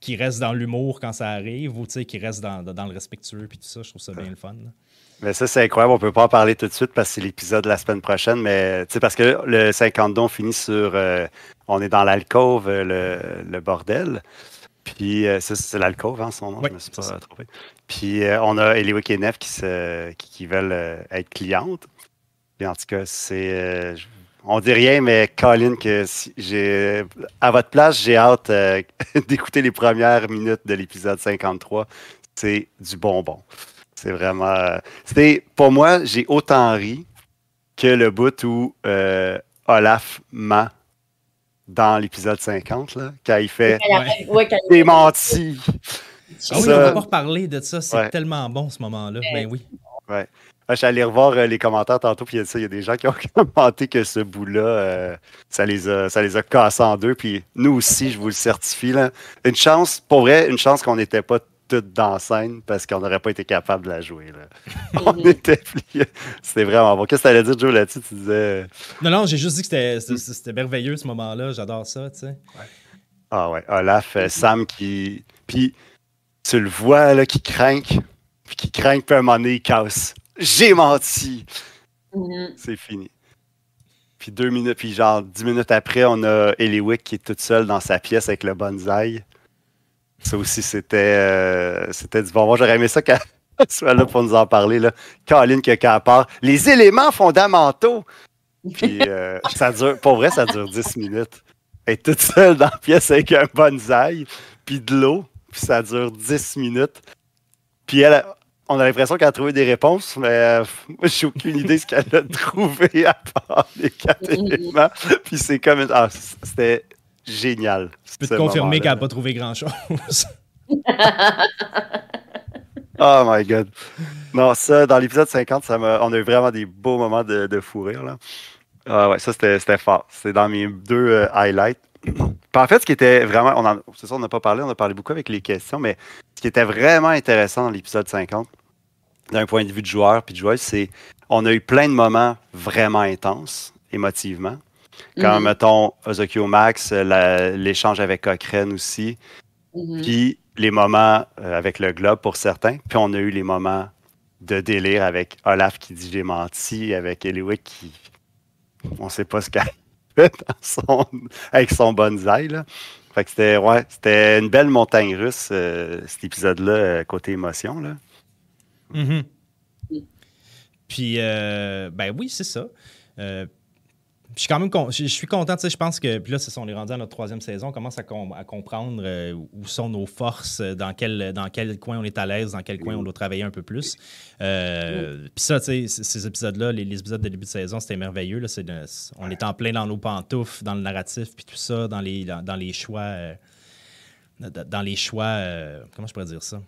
qui restent dans l'humour quand ça arrive ou qui restent dans, dans, le respectueux puis tout ça. Je trouve ça bien le fun. Mais ça, c'est incroyable. On peut pas en parler tout de suite parce que c'est l'épisode de la semaine prochaine, mais parce que le 50 dons finit sur euh, on est dans l'alcôve, le, le, bordel. Puis euh, c'est l'alcove, hein, son nom, je me suis pas trompé. Puis euh, on a Eliwick et Nef qui, se, qui, veulent euh, être clientes. Et en tout cas, c'est. On dit rien, mais Colin, que j'ai à votre place, j'ai hâte d'écouter les premières minutes de l'épisode 53. C'est du bonbon. C'est vraiment. C'était, pour moi, j'ai autant ri que le bout où Olaf ment dans l'épisode 50, là, quand il fait des mentis. Ah oui, on va pas reparler de ça. C'est tellement bon ce moment-là. Ben oui. Ouais. Je suis allé revoir euh, les commentaires tantôt, puis il y a des gens qui ont commenté que ce bout-là, euh, ça, les a, ça les a cassés en deux. Puis nous aussi, je vous le certifie. Là. Une chance, pour vrai, une chance qu'on n'était pas toute dans scène parce qu'on n'aurait pas été capable de la jouer. Là. On était pliés. C'était vraiment bon. Qu'est-ce que tu allais dire, Joe, là-dessus? Tu disais. Non, non, j'ai juste dit que c'était merveilleux ce moment-là. J'adore ça, tu sais. Ah ouais. Olaf, euh, Sam qui. Puis tu le vois là, qui craint, puis qui craint, puis à un moment donné, il casse. J'ai menti! Mhm. C'est fini. Puis deux minutes, puis genre dix minutes après, on a Eliwick qui est toute seule dans sa pièce avec le bonsaï. Ça aussi, c'était euh, c'était du bon. Moi, j'aurais aimé ça qu'elle soit là pour nous en parler. Là. Caroline qui a part. Les éléments fondamentaux. Puis euh, ça dure, pour vrai, ça dure 10 minutes. Elle est toute seule dans la pièce avec un bonsaï, puis de l'eau, puis ça dure 10 minutes. Puis elle, on a l'impression qu'elle a trouvé des réponses, mais euh, moi, j'ai aucune idée de ce qu'elle a trouvé à part les quatre éléments. Puis c'est comme. Ah, c'était génial. Je peux te confirmer qu'elle n'a pas trouvé grand-chose. oh my God. Non, ça, dans l'épisode 50, ça on a eu vraiment des beaux moments de, de fou rire. Là. Ah ouais, ça, c'était fort. C'était dans mes deux euh, highlights. En fait, ce qui était vraiment. C'est ça, on n'a pas parlé, on a parlé beaucoup avec les questions, mais ce qui était vraiment intéressant dans l'épisode 50, d'un point de vue de joueur puis de joueuse, c'est on a eu plein de moments vraiment intenses, émotivement. Quand, mhm. mettons, Ozokyo Max, l'échange avec Cochrane aussi. Mhm. Puis les moments euh, avec le globe pour certains. Puis on a eu les moments de délire avec Olaf qui dit j'ai menti, avec Eliwick qui. On sait pas ce qu'elle avec son bonsaï. Là. Fait que c'était ouais, c'était une belle montagne russe, euh, cet épisode-là, euh, côté émotion. Là. Mhm. Puis, ben oui, c'est ça je suis quand même je, suis content, tu sais, je pense que, puis là, c'est ça, on est rendu à notre troisième saison, on commence à, comprendre euh, où sont nos forces, euh, dans quel, dans quel coin on est à l'aise, dans quel coin on doit travailler un peu plus. Euh, puis ça, tu sais, ces épisodes-là, les, épisodes de début de saison, c'était merveilleux. Là, on est en plein dans nos pantoufles, dans le narratif, puis tout ça, dans les, dans, les choix, dans les choix, comment je pourrais dire ça?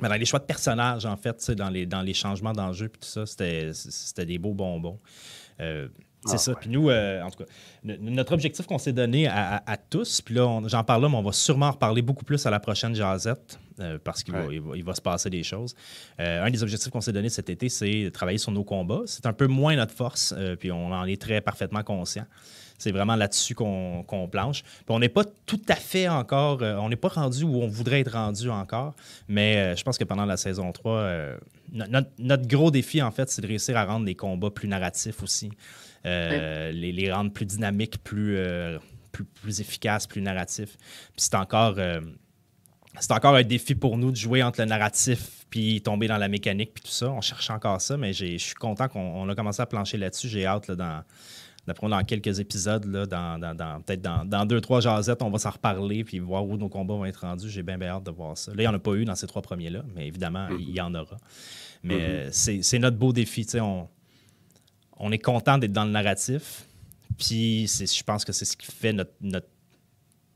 dans les choix de personnages, en fait, dans les, dans les changements d'enjeux, puis tout ça, c'était des beaux bonbons. C'est ah, ça. Puis nous, euh, en tout cas, notre objectif qu'on s'est donné à, tous, puis là, j'en parle là, mais on va sûrement en reparler beaucoup plus à la prochaine Jazette, euh, parce qu'il va, il va, se passer des choses. Euh, un des objectifs qu'on s'est donné cet été, c'est de travailler sur nos combats. C'est un peu moins notre force, puis on en est très parfaitement conscient. C'est vraiment là-dessus qu'on planche. Puis on n'est pas tout à fait encore, on n'est pas rendu où on voudrait être rendu encore, mais je pense que pendant la saison 3, euh, notre, gros défi, en fait, c'est de réussir à rendre les combats plus narratifs aussi, les, les, rendre plus dynamiques, plus, plus, plus, efficaces, plus narratifs. Puis c'est encore c'est encore un défi pour nous de jouer entre le narratif puis tomber dans la mécanique puis tout ça. On cherche encore ça, mais je suis content qu'on a commencé à plancher là-dessus. J'ai hâte là, dans, dans quelques épisodes, là, dans, peut-être dans, deux, trois jasettes, on va s'en reparler puis voir où nos combats vont être rendus. J'ai bien, hâte de voir ça. Là, il n'y en a pas eu dans ces trois premiers-là, mais évidemment, il y en aura. Mais mm-hmm. c'est notre beau défi. On, on est content d'être dans le narratif. Puis je pense que c'est ce qui fait notre,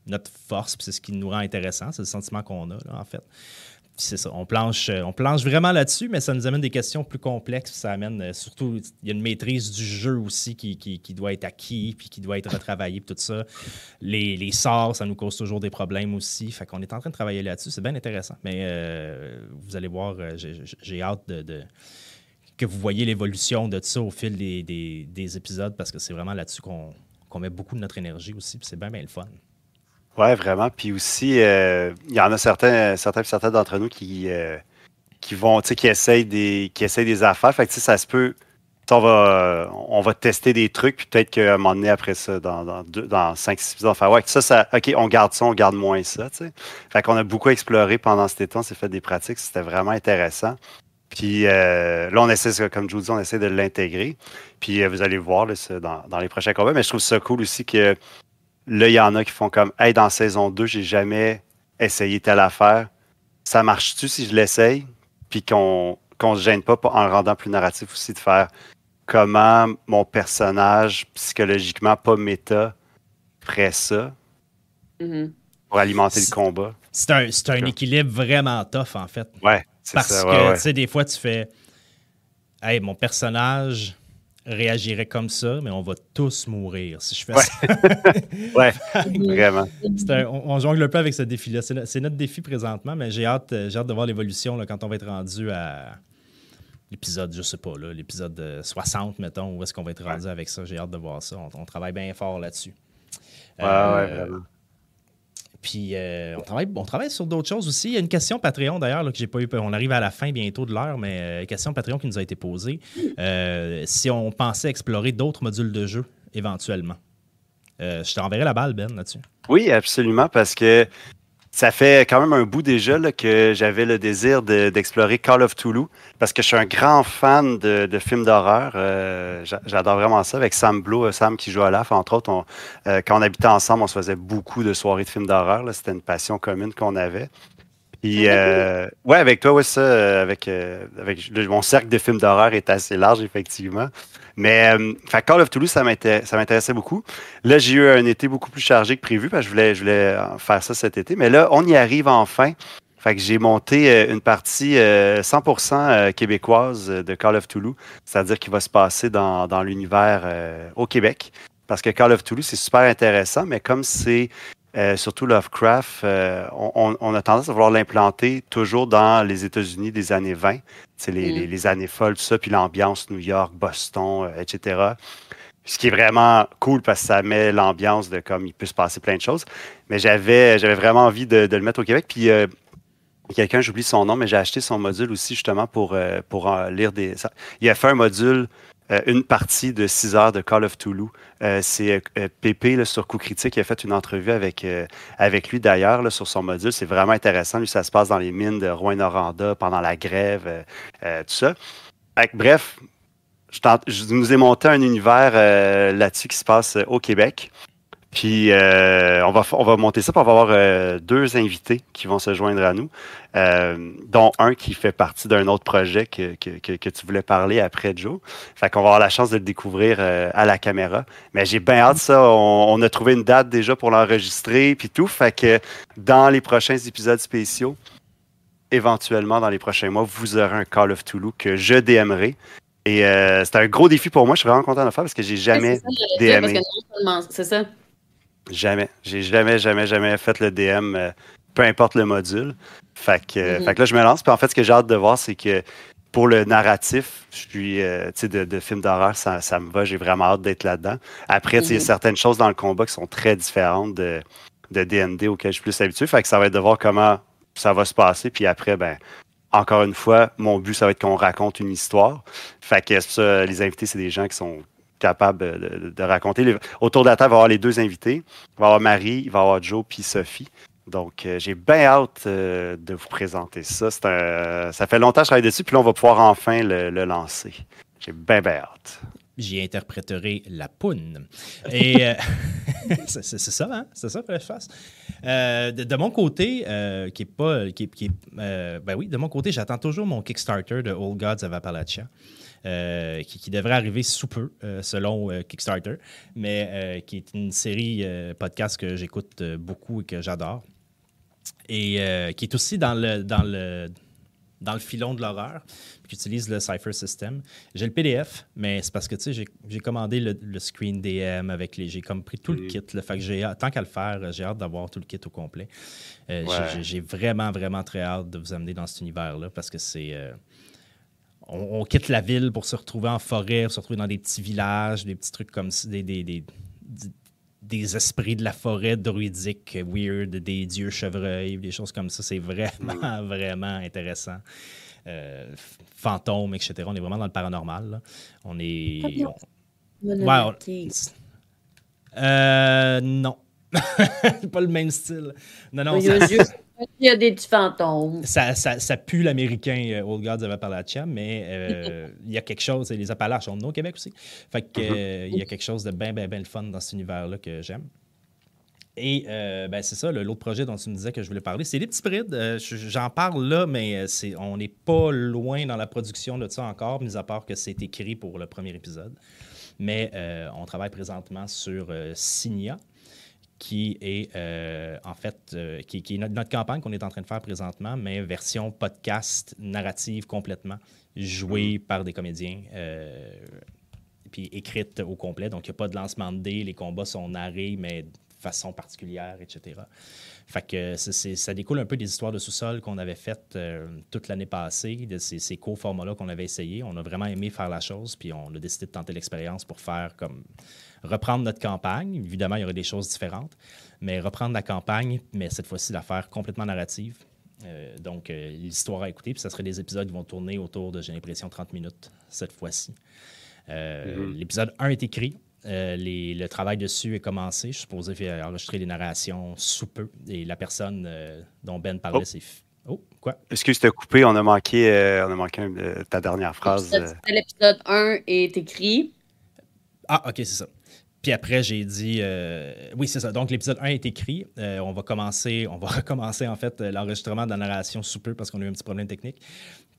notre, force, puis c'est ce qui nous rend intéressant. C'est le sentiment qu'on a, là, en fait c'est ça, on planche, euh, on planche vraiment là-dessus, mais ça nous amène des questions plus complexes. Ça amène euh, surtout, il y a une maîtrise du jeu aussi qui, doit être acquis, puis qui doit être retravaillé, puis tout ça. Les, sorts, ça nous cause toujours des problèmes aussi. Fait qu'on est en train de travailler là-dessus. C'est bien intéressant. Mais euh, vous allez voir, j'ai hâte de, vous voyez l'évolution de ça au fil des, épisodes, parce que c'est vraiment là-dessus qu'on met beaucoup de notre énergie aussi, puis c'est bien, bien le fun. Oui, vraiment. Puis aussi, euh, il y en a certains, certains, certains d'entre nous qui, euh, qui vont, tu sais, qui essayent des, qui essayent des affaires. Fait que, ça se peut. On va, on va tester des trucs, puis peut-être qu'à un moment donné, après ça, dans, dans, dans 5 6 épisodes, ça, ça, OK, on garde ça, on garde moins ça. Tu sais. Fait qu'on a beaucoup exploré pendant cet été, on s'est fait des pratiques, c'était vraiment intéressant. Puis euh, là, on essaie, comme je vous dis, on essaie de l'intégrer. Puis vous allez voir là, dans, dans, les prochains combats. Mais je trouve ça cool aussi que Là, il y en a qui font comme Hey, dans saison 2, j'ai jamais essayé telle affaire. Ça marche-tu si je l'essaye? Puis qu'on ne se gêne pas en rendant plus narratif aussi de faire comment mon personnage, psychologiquement pas méta, ferait ça mm-hmm. pour alimenter le combat. C'est un, un équilibre vraiment tough, en fait. Ouais, ça. Parce que, tu sais, des fois, tu fais Hey, mon personnage réagirait comme ça, mais on va tous mourir si je fais ça. ouais, vraiment. on, jongle un peu avec ce défi-là. C'est, notre défi présentement, mais j'ai hâte, euh, hâte de voir l'évolution quand on va être rendu à l'épisode, je sais pas, l'épisode 60, mettons, où est-ce qu'on va être rendu avec ça. J'ai hâte de voir ça. On, travaille bien fort là-dessus. Ouais, ouais, euh, vraiment. Puis euh, on, travaille, on travaille sur d'autres choses aussi. Il y a une question Patreon d'ailleurs que j'ai pas eu. On arrive à la fin bientôt de l'heure, mais euh, question Patreon qui nous a été posée. Euh, si on pensait explorer d'autres modules de jeu éventuellement. je t'enverrai la balle, Ben, là-dessus. Oui, absolument, parce que ça fait quand même un bout déjà que j'avais le désir d'explorer Call of Toulouse parce que je suis un grand fan de, films d'horreur. Euh, j'adore vraiment ça avec Sam Blow, euh, Sam qui joue à l'AF, entre autres. Euh, quand on habitait ensemble, on se faisait beaucoup de soirées de films d'horreur. C'était une passion commune qu'on avait. Puis, euh, ouais, avec toi, oui, ça, avec, avec mon cercle de films d'horreur est assez large, effectivement. Mais euh, Call of Toulouse, ça m'intéressait beaucoup. Là, j'ai eu un été beaucoup plus chargé que prévu parce que je voulais, je voulais faire ça cet été. Mais là, on y arrive enfin. Fait que j'ai monté euh, une partie 100% euh, québécoise de Call of Toulouse, c'est-à-dire qu'il va se passer dans, dans l'univers au Québec. Parce que Call of Toulouse, c'est super intéressant, mais comme c'est surtout Lovecraft, on, on, a tendance à vouloir l'implanter toujours dans les États-Unis des années 20. C'est mm. les, années folles, tout ça, puis l'ambiance New York, Boston, euh, etc. Ce qui est vraiment cool parce que ça met l'ambiance de comme il peut se passer plein de choses. Mais j'avais, j'avais vraiment envie de, le mettre au Québec. Puis euh, quelqu'un, j'oublie son nom, mais j'ai acheté son module aussi justement pour, euh, pour lire des. il a fait un module euh, une partie de 6 heures de Call of Toulouse. Euh, c'est euh, Pépé sur Coup Critique qui a fait une entrevue avec, avec lui d'ailleurs sur son module. C'est vraiment intéressant. Lui, ça se passe dans les mines de Rouen-Noranda pendant la grève, tout ça. bref, je, nous ai monté un univers là-dessus qui se passe au Québec. Puis euh, on, va, on va monter ça, pour avoir euh, deux invités qui vont se joindre à nous, euh, dont un qui fait partie d'un autre projet que, que, que, tu voulais parler après, Joe. Fait qu'on va avoir la chance de le découvrir à la caméra. Mais j'ai bien hâte ça. On, a trouvé une date déjà pour l'enregistrer, puis tout. Fait que dans les prochains épisodes spéciaux, éventuellement dans les prochains mois, vous aurez un Call of Toulouse que je DMerai. Et c'est un gros défi pour moi. Je suis vraiment content de le faire parce que j'ai jamais DMé. C'est ça. Jamais. J'ai jamais, jamais, jamais fait le DM, euh, peu importe le module. Fait que, mm-hmm. fait que là, je me lance. Puis en fait, ce que j'ai hâte de voir, c'est que pour le narratif, je suis, euh, de, de films d'horreur, ça, ça, me va. J'ai vraiment hâte d'être là-dedans. Après, il y a mhm. certaines choses dans le combat qui sont très différentes de, de DND auxquelles je suis plus habitué. Fait que ça va être de voir comment ça va se passer. Puis après, ben, encore une fois, mon but, ça va être qu'on raconte une histoire. Fait que ça, les invités, c'est des gens qui sont capables de, raconter. autour de la table, il va y avoir les deux invités. Il va y avoir Marie, il va y avoir Joe, puis Sophie. Donc, euh, j'ai bien hâte euh, de vous présenter ça. ça fait longtemps que je travaille dessus, puis là, on va pouvoir enfin le, lancer. J'ai bien, bien hâte. J'y interpréterai la poune. Et euh, c'est ça, hein? C'est ça que je fasse. de, mon côté, qui est pas. Qui, qui ben oui, de mon côté, j'attends toujours mon Kickstarter de Old Gods of Appalachia. Qui, qui, devrait arriver sous peu, selon Kickstarter, mais qui est une série podcast que j'écoute beaucoup et que j'adore et euh, qui est aussi dans le, dans le, dans le filon de l'horreur, qui utilise le Cypher System. J'ai le PDF, mais c'est parce que j'ai commandé le, screen DM avec les. J'ai comme pris tout le kit. Le fait que j'ai tant qu'à le faire, j'ai hâte d'avoir tout le kit au complet. Euh, j'ai vraiment, vraiment très hâte de vous amener dans cet univers-là parce que c'est. Euh, on, quitte la ville pour se retrouver en forêt, se retrouver dans des petits villages, des petits trucs comme ça, des, des, des des esprits de la forêt druidique weird, des dieux chevreuils, des choses comme ça. C'est vraiment, mm. vraiment intéressant. Euh, fantômes, etc. On est vraiment dans le paranormal. On est. euh, non. pas le même style. Non, non. Il y a des petits fantômes. Ça, ça, ça pue l'américain euh, Old Gods avait parlé à mais euh, il y a quelque chose, les Appalaches sont au Québec aussi. Fait que, mm-hmm. euh, il y a quelque chose de bien, bien, bien le fun dans cet univers-là que j'aime. Et ben, c'est ça, l'autre projet dont tu me disais que je voulais parler, c'est les petits brides. J'en parle là, mais on n'est pas loin dans la production de ça encore, mis à part que c'est écrit pour le premier épisode. Mais on travaille présentement sur Signia, qui est euh, en fait euh, qui, est notre, campagne qu'on est en train de faire présentement, mais version podcast narrative complètement, jouée mm. par des comédiens, euh, puis écrite au complet. Donc, il n'y a pas de lancement de dés, les combats sont narrés, mais de façon particulière, etc. Fait que ça découle un peu des histoires de sous-sol qu'on avait faites toute l'année passée, de ces, ces courts formats-là qu'on avait essayé. On a vraiment aimé faire la chose, puis on a décidé de tenter l'expérience pour faire comme reprendre notre campagne. Évidemment, il y aurait des choses différentes, mais reprendre la campagne, mais cette fois-ci, la faire complètement narrative. Euh, donc, euh, l'histoire à écouter, puis ça serait des épisodes qui vont tourner autour de, j'ai l'impression, 30 minutes cette fois-ci. Euh, mm-hmm. L'épisode 1 est écrit. le travail dessus est commencé. Je suis supposé enregistrer les narrations sous peu. Et la personne dont Ben parlait, oh. c'est. Oh, quoi? Excuse, tu coupé? On a manqué, on a manqué ta dernière phrase. L'épisode 1 est écrit. Ah, OK, c'est ça. Puis après, j'ai dit, euh, oui, c'est ça. Donc, l'épisode 1 est écrit. Euh, on va commencer, on va recommencer en fait l'enregistrement de la narration sous peu parce qu'on a eu un petit problème technique.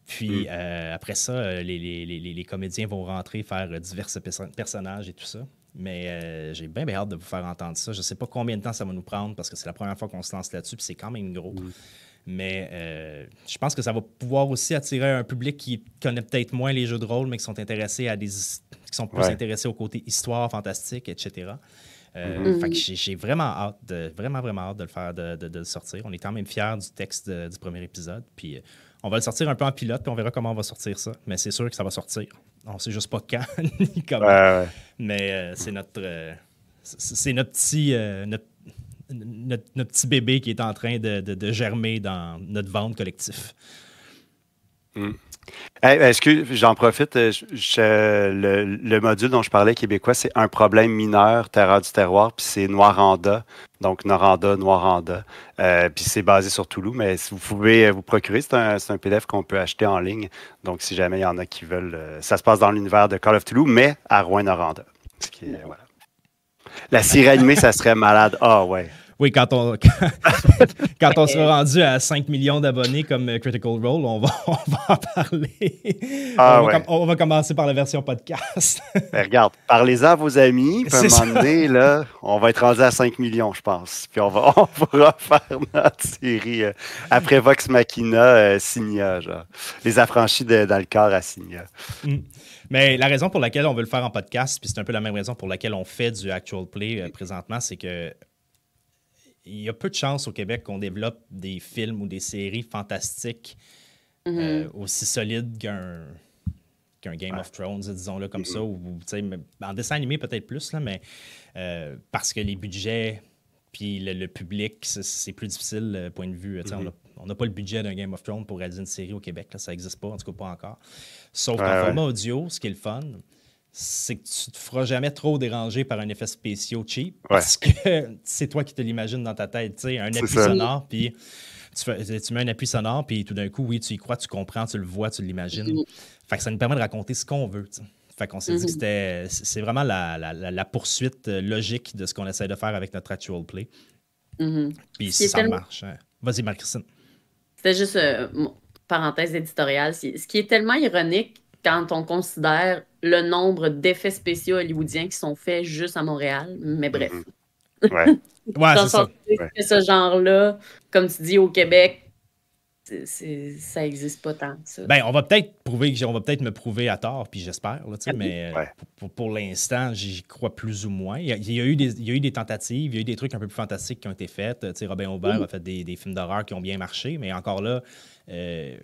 Puis mm. euh, après ça, les, les, les, les, comédiens vont rentrer, faire divers personnages et tout ça. Mais j'ai bien, hâte de vous faire entendre ça. Je ne sais pas combien de temps ça va nous prendre parce que c'est la première fois qu'on se lance là-dessus, puis c'est quand même gros. Mm. Mais je pense que ça va pouvoir aussi attirer un public qui connaît peut-être moins les jeux de rôle, mais qui sont intéressés à des qui sont plus intéressés au côté histoire, fantastique, etc. Euh, mm-hmm. j'ai vraiment hâte, de, vraiment, vraiment hâte de le faire, de, de, le sortir. On est quand même fiers du texte du premier épisode. Puis euh, on va le sortir un peu en pilote, puis on verra comment on va sortir ça. Mais c'est sûr que ça va sortir. On sait juste pas quand ni comment. Mais euh, c'est notre, c'est notre petit, notre, notre, petit bébé qui est en train de, germer dans notre vente collectif. Mm. Est-ce que j'en profite? Euh, le, module dont je parlais québécois, c'est un problème mineur, terreur du terroir, puis c'est Noiranda, donc Noranda, Noiranda. Euh, puis c'est basé sur Toulouse, mais si vous pouvez vous procurer, c'est un, un, PDF qu'on peut acheter en ligne. Donc si jamais il y en a qui veulent. Euh, ça se passe dans l'univers de Call of Toulouse, mais à Rouen-Noranda. La série animée, ça serait malade. Ah ouais. Oui, quand on, quand, on sera rendu à 5 millions d'abonnés comme euh, Critical Role, on va, on va en parler. Ah, on, va on, va commencer par la version podcast. Ben, regarde, parlez-en à vos amis, puis à un moment donné, là, on va être rendu à 5 millions, je pense. Puis on va, on va refaire notre série euh, après Vox Machina, euh, Signia, genre. Les affranchis de, dans le corps à Signia. Mm. Mais la raison pour laquelle on veut le faire en podcast, puis c'est un peu la même raison pour laquelle on fait du actual play présentement, c'est que il y a peu de chances au Québec qu'on développe des films ou des séries fantastiques euh, aussi solide qu'un Game of Thrones, disons-le comme ça, ou en dessin animé peut-être plus, là, mais euh, parce que les budgets puis le, public, c'est plus difficile, point de vue. On n'a pas le budget d'un Game of Thrones pour réaliser une série au Québec, là, ça n'existe pas, en tout cas pas encore. Sauf qu'en format audio, ce qui est le fun, c'est que tu te feras jamais trop déranger par un effet spécial cheap parce que c'est toi qui te l'imagines dans ta tête. Tu sais, un appui sonore, puis tu, mets un appui sonore, puis tout d'un coup, oui, tu y crois, tu comprends, tu le vois, tu l'imagines. Mm-hmm. Fait que ça nous permet de raconter ce qu'on veut. Fait qu'on s'est dit que mm-hmm. c'était c'est vraiment la, poursuite euh, logique de ce qu'on essaie de faire avec notre actual play. Mm-hmm. Puis ça marche. Hein. Vas-y, Marie-Christine. C'était juste euh, parenthèse éditoriale. Ce qui est tellement ironique quand on considère le nombre d'effets spéciaux hollywoodiens qui sont faits juste à Montréal. Mais bref. Mm-hmm. Ouais. ouais, c'est ça. Ce genre-là, comme tu dis, au Québec, ça n'existe pas tant ça. Ben, on va peut-être prouver, on va peut-être me prouver à tort, puis j'espère, mais euh, pour, l'instant, j'y crois plus ou moins. Il y, a, eu des, il y, a, eu des, tentatives, il y a eu des trucs un peu plus fantastiques qui ont été faits. Robin Aubert a fait des, films d'horreur qui ont bien marché, mais encore là, euh,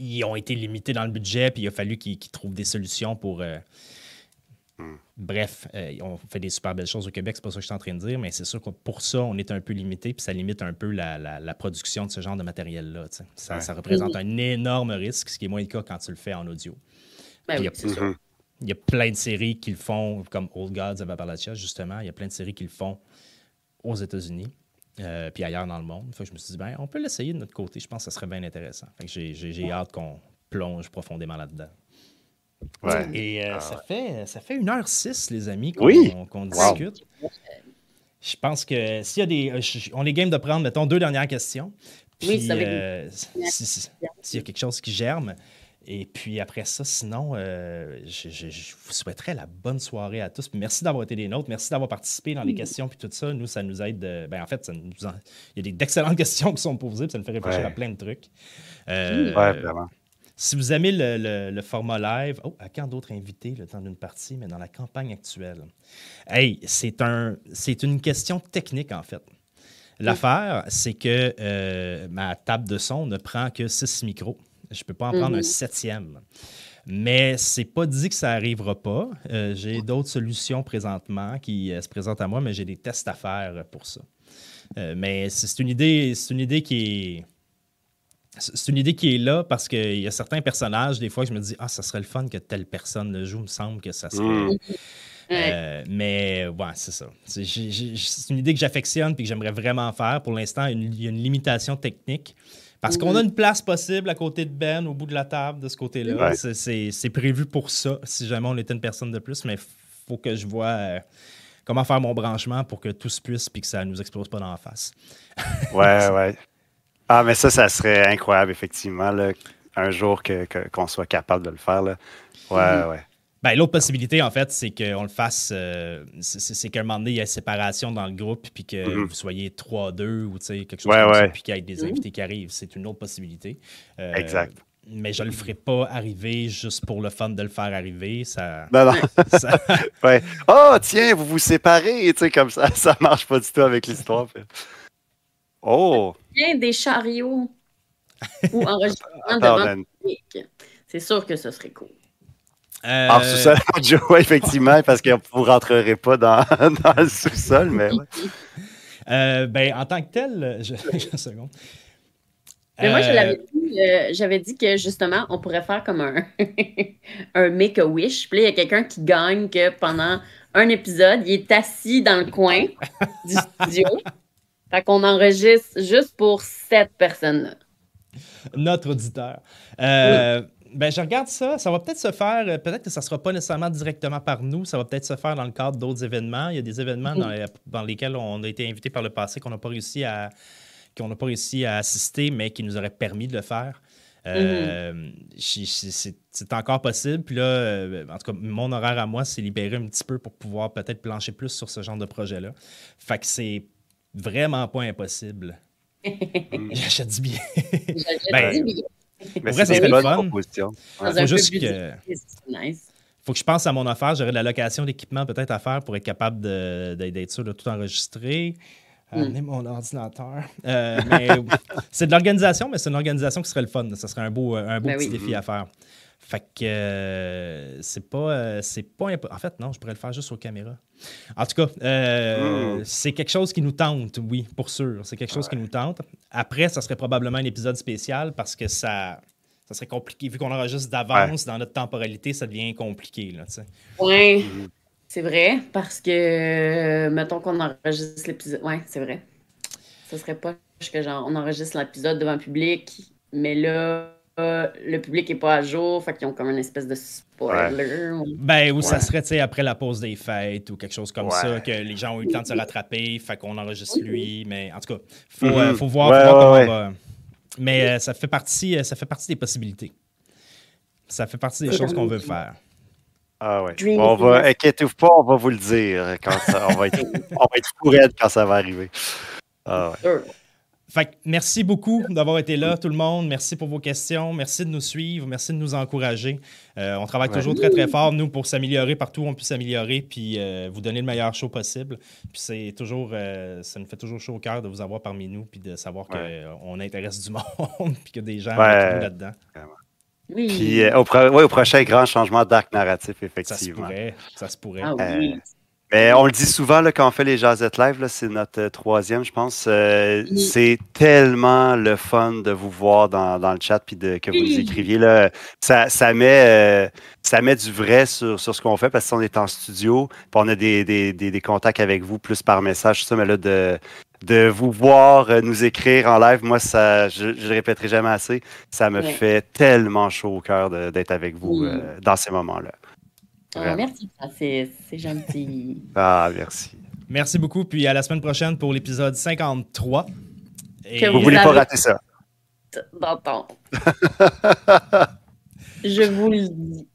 ils ont été limités dans le budget, puis il a fallu qu'ils trouvent des solutions pour. Euh, hmm. Bref, euh, on fait des super belles choses au Québec, c'est pas ça que je suis en train de dire, mais c'est sûr que pour ça, on est un peu limité, puis ça limite un peu la, production de ce genre de matériel-là. Ça, représente un énorme risque, ce qui est moins le cas quand tu le fais en audio. Ben il, y a, mm-hmm. il, y a, plein de séries qui le font, comme Old Gods of Appalachia, justement. Il y a plein de séries qui le font aux États-Unis. Euh, puis ailleurs dans le monde. Fait je me suis dit, ben, on peut l'essayer de notre côté. Je pense que ça serait bien intéressant. j'ai, hâte qu'on plonge profondément là-dedans. Et euh, ah ça, fait, ça fait 1h06, les amis, qu'on, discute. Je pense que s'il y a des. Euh, on est game de prendre, mettons, deux dernières questions. Puis, s'il y a quelque chose qui germe, et puis après ça, sinon, euh, je, vous souhaiterais la bonne soirée à tous. merci d'avoir été des nôtres. Merci d'avoir participé dans les questions puis tout ça. Nous, ça nous aide. Euh, ben, en fait, il y a d'excellentes questions qui sont posées. Puis ça nous fait réfléchir à plein de trucs. Euh, vraiment. Si vous aimez le, format live, oh, à quand d'autres invités le temps d'une partie, mais dans la campagne actuelle? Hey, c'est un, c'est une question technique, en fait. L'affaire, c'est que ma table de son ne prend que six micros. Je ne peux pas en prendre un mhm. septième. Mais c'est pas dit que ça n'arrivera pas. Euh, j'ai d'autres solutions présentement qui euh, se présentent à moi, mais j'ai des tests à faire pour ça. Euh, mais c'est une idée, c'est une idée qui est. C'est une idée qui est là parce qu'il y a certains personnages, des fois, je me dis Ah, ça serait le fun que telle personne le joue. Il me semble que ça serait. Mhm. mais ouais, c'est ça. C'est une idée que j'affectionne et que j'aimerais vraiment faire. Pour l'instant, il y a une limitation technique. Parce qu'on a une place possible à côté de Ben, au bout de la table, de ce côté-là. C'est prévu pour ça, si jamais on était une personne de plus, mais il faut que je vois euh, comment faire mon branchement pour que tout se puisse et que ça ne nous explose pas dans la face. ouais, ouais. Ah, mais ça, ça serait incroyable, effectivement, un jour qu'on soit capable de le faire. Là. Ouais, ouais. Ben, L'autre possibilité, en fait, c'est qu'on le fasse. Euh, c'est qu'à un moment donné, il y ait séparation dans le groupe, puis que mm-hmm. vous soyez 3-2 ou quelque chose comme ça, puis qu'il y ait des mm-hmm. invités qui arrivent. C'est une autre possibilité. Euh, exact. Mais je ne le ferai pas arriver juste pour le fun de le faire arriver. Ça. Non, non. ouais. Oh, tiens, vous vous séparez, tu sais, comme ça. Ça marche pas du tout avec l'histoire. Oh! Bien des chariots ou enregistrement devant C'est sûr que ce serait cool. Euh... En sous-sol, effectivement, parce que vous ne rentrerez pas dans, dans le sous-sol, mais. Euh, ben, en tant que tel, je... une seconde. Mais moi, euh, j'avais dit, que justement, on pourrait faire comme un, un make-a-wish. Puis là, il y a quelqu'un qui gagne que pendant un épisode, il est assis dans le coin du studio. Fait qu'on enregistre juste pour cette personne-là. Notre auditeur. Euh, ben, je regarde ça. Ça va peut-être se faire, euh, peut-être que ça ne sera pas nécessairement directement par nous. Ça va peut-être se faire dans le cadre d'autres événements. Il y a des événements dans, lesquels on a été invité par le passé qu'on n'a pas réussi à qu'on n'a pas réussi à assister, mais qui nous auraient permis de le faire. Euh, c'est encore possible. Puis là, euh, en tout cas, mon horaire à moi s'est libéré un petit peu pour pouvoir peut-être plancher plus sur ce genre de projet-là. Fait que c'est vraiment pas impossible. J'achète du bien. J'achète du bien. Mais c'est une bonne proposition. Faut juste que. Faut que je pense à mon affaire. J'aurais de la location d'équipement peut-être à faire pour être capable d'être sûr de tout enregistrer. Hmm. Amener mon ordinateur. Euh, c'est de l'organisation, mais c'est une organisation qui serait le fun. Ça serait un beau, un beau Ben petit oui. défi à faire. Fait que euh, c'est pas, euh, c'est pas impo- En fait, non, je pourrais le faire juste aux caméras. En tout cas, euh, Mm. c'est quelque chose qui nous tente, oui, pour sûr. C'est quelque chose qui nous tente. Après, ça serait probablement un épisode spécial parce que ça, ça serait compliqué. Vu qu'on enregistre d'avance dans notre temporalité, ça devient compliqué. Sais. Ouais, c'est vrai, parce que, euh, mettons qu'on enregistre l'épisode. Ouais, c'est vrai. Ce serait pas que genre, on enregistre l'épisode devant le public, mais là, le public est pas à jour, fait qu'ils ont comme une espèce de spoiler. Ben, ou ça serait tu sais, après la pause des fêtes ou quelque chose comme Ouais. ça, que les gens ont eu le temps de se rattraper, fait qu'on enregistre lui. Mais en tout cas, faut, Mhm. euh, faut voir, Ouais, faut voir comment on va. Mais euh, ça, fait partie, euh, ça fait partie des possibilités. Ça fait partie des choses qu'on veut faire. Ah ouais. Dream On va, inquiétez-vous pas, on va vous le dire quand ça, on va être, on va être quand ça va arriver. Ah ouais. Fait que merci beaucoup d'avoir été là, tout le monde. Merci pour vos questions. Merci de nous suivre. Merci de nous encourager. Euh, on travaille toujours très, très fort, nous, pour s'améliorer partout où on peut s'améliorer, puis euh, vous donner le meilleur show possible. Puis c'est toujours, euh, ça nous fait toujours chaud au cœur de vous avoir parmi nous, puis de savoir Ouais. qu'on intéresse du monde, puis que des gens Ouais. nous là-dedans. Oui. Puis euh, au, pro- ouais, au prochain grand changement d'arc narratif, Ça se effectivement. pourrait. Ça se pourrait. ah oui. Mais on le dit souvent là, quand on fait les Jazettes Live, c'est notre euh, troisième, je pense. euh, Oui. C'est tellement le fun de vous voir dans, dans le chat puis de, que vous nous écriviez. Là. Ça, ça, met, euh, ça met du vrai sur, sur ce qu'on fait parce qu'on est en studio, puis on a des, des, des, des contacts avec vous plus par message, tout ça, mais là, de, de vous voir euh, nous écrire en live, moi, ça, je ne le répéterai jamais assez, ça me Ouais. fait tellement chaud au cœur d'être avec vous Oui. euh, dans ces moments-là. Ah, merci, c'est gentil. Ah, merci. Merci beaucoup, puis à la semaine prochaine pour l'épisode 53. Et Que Vous Vous voulez pas rater ça. D'entendre. Je vous le dis.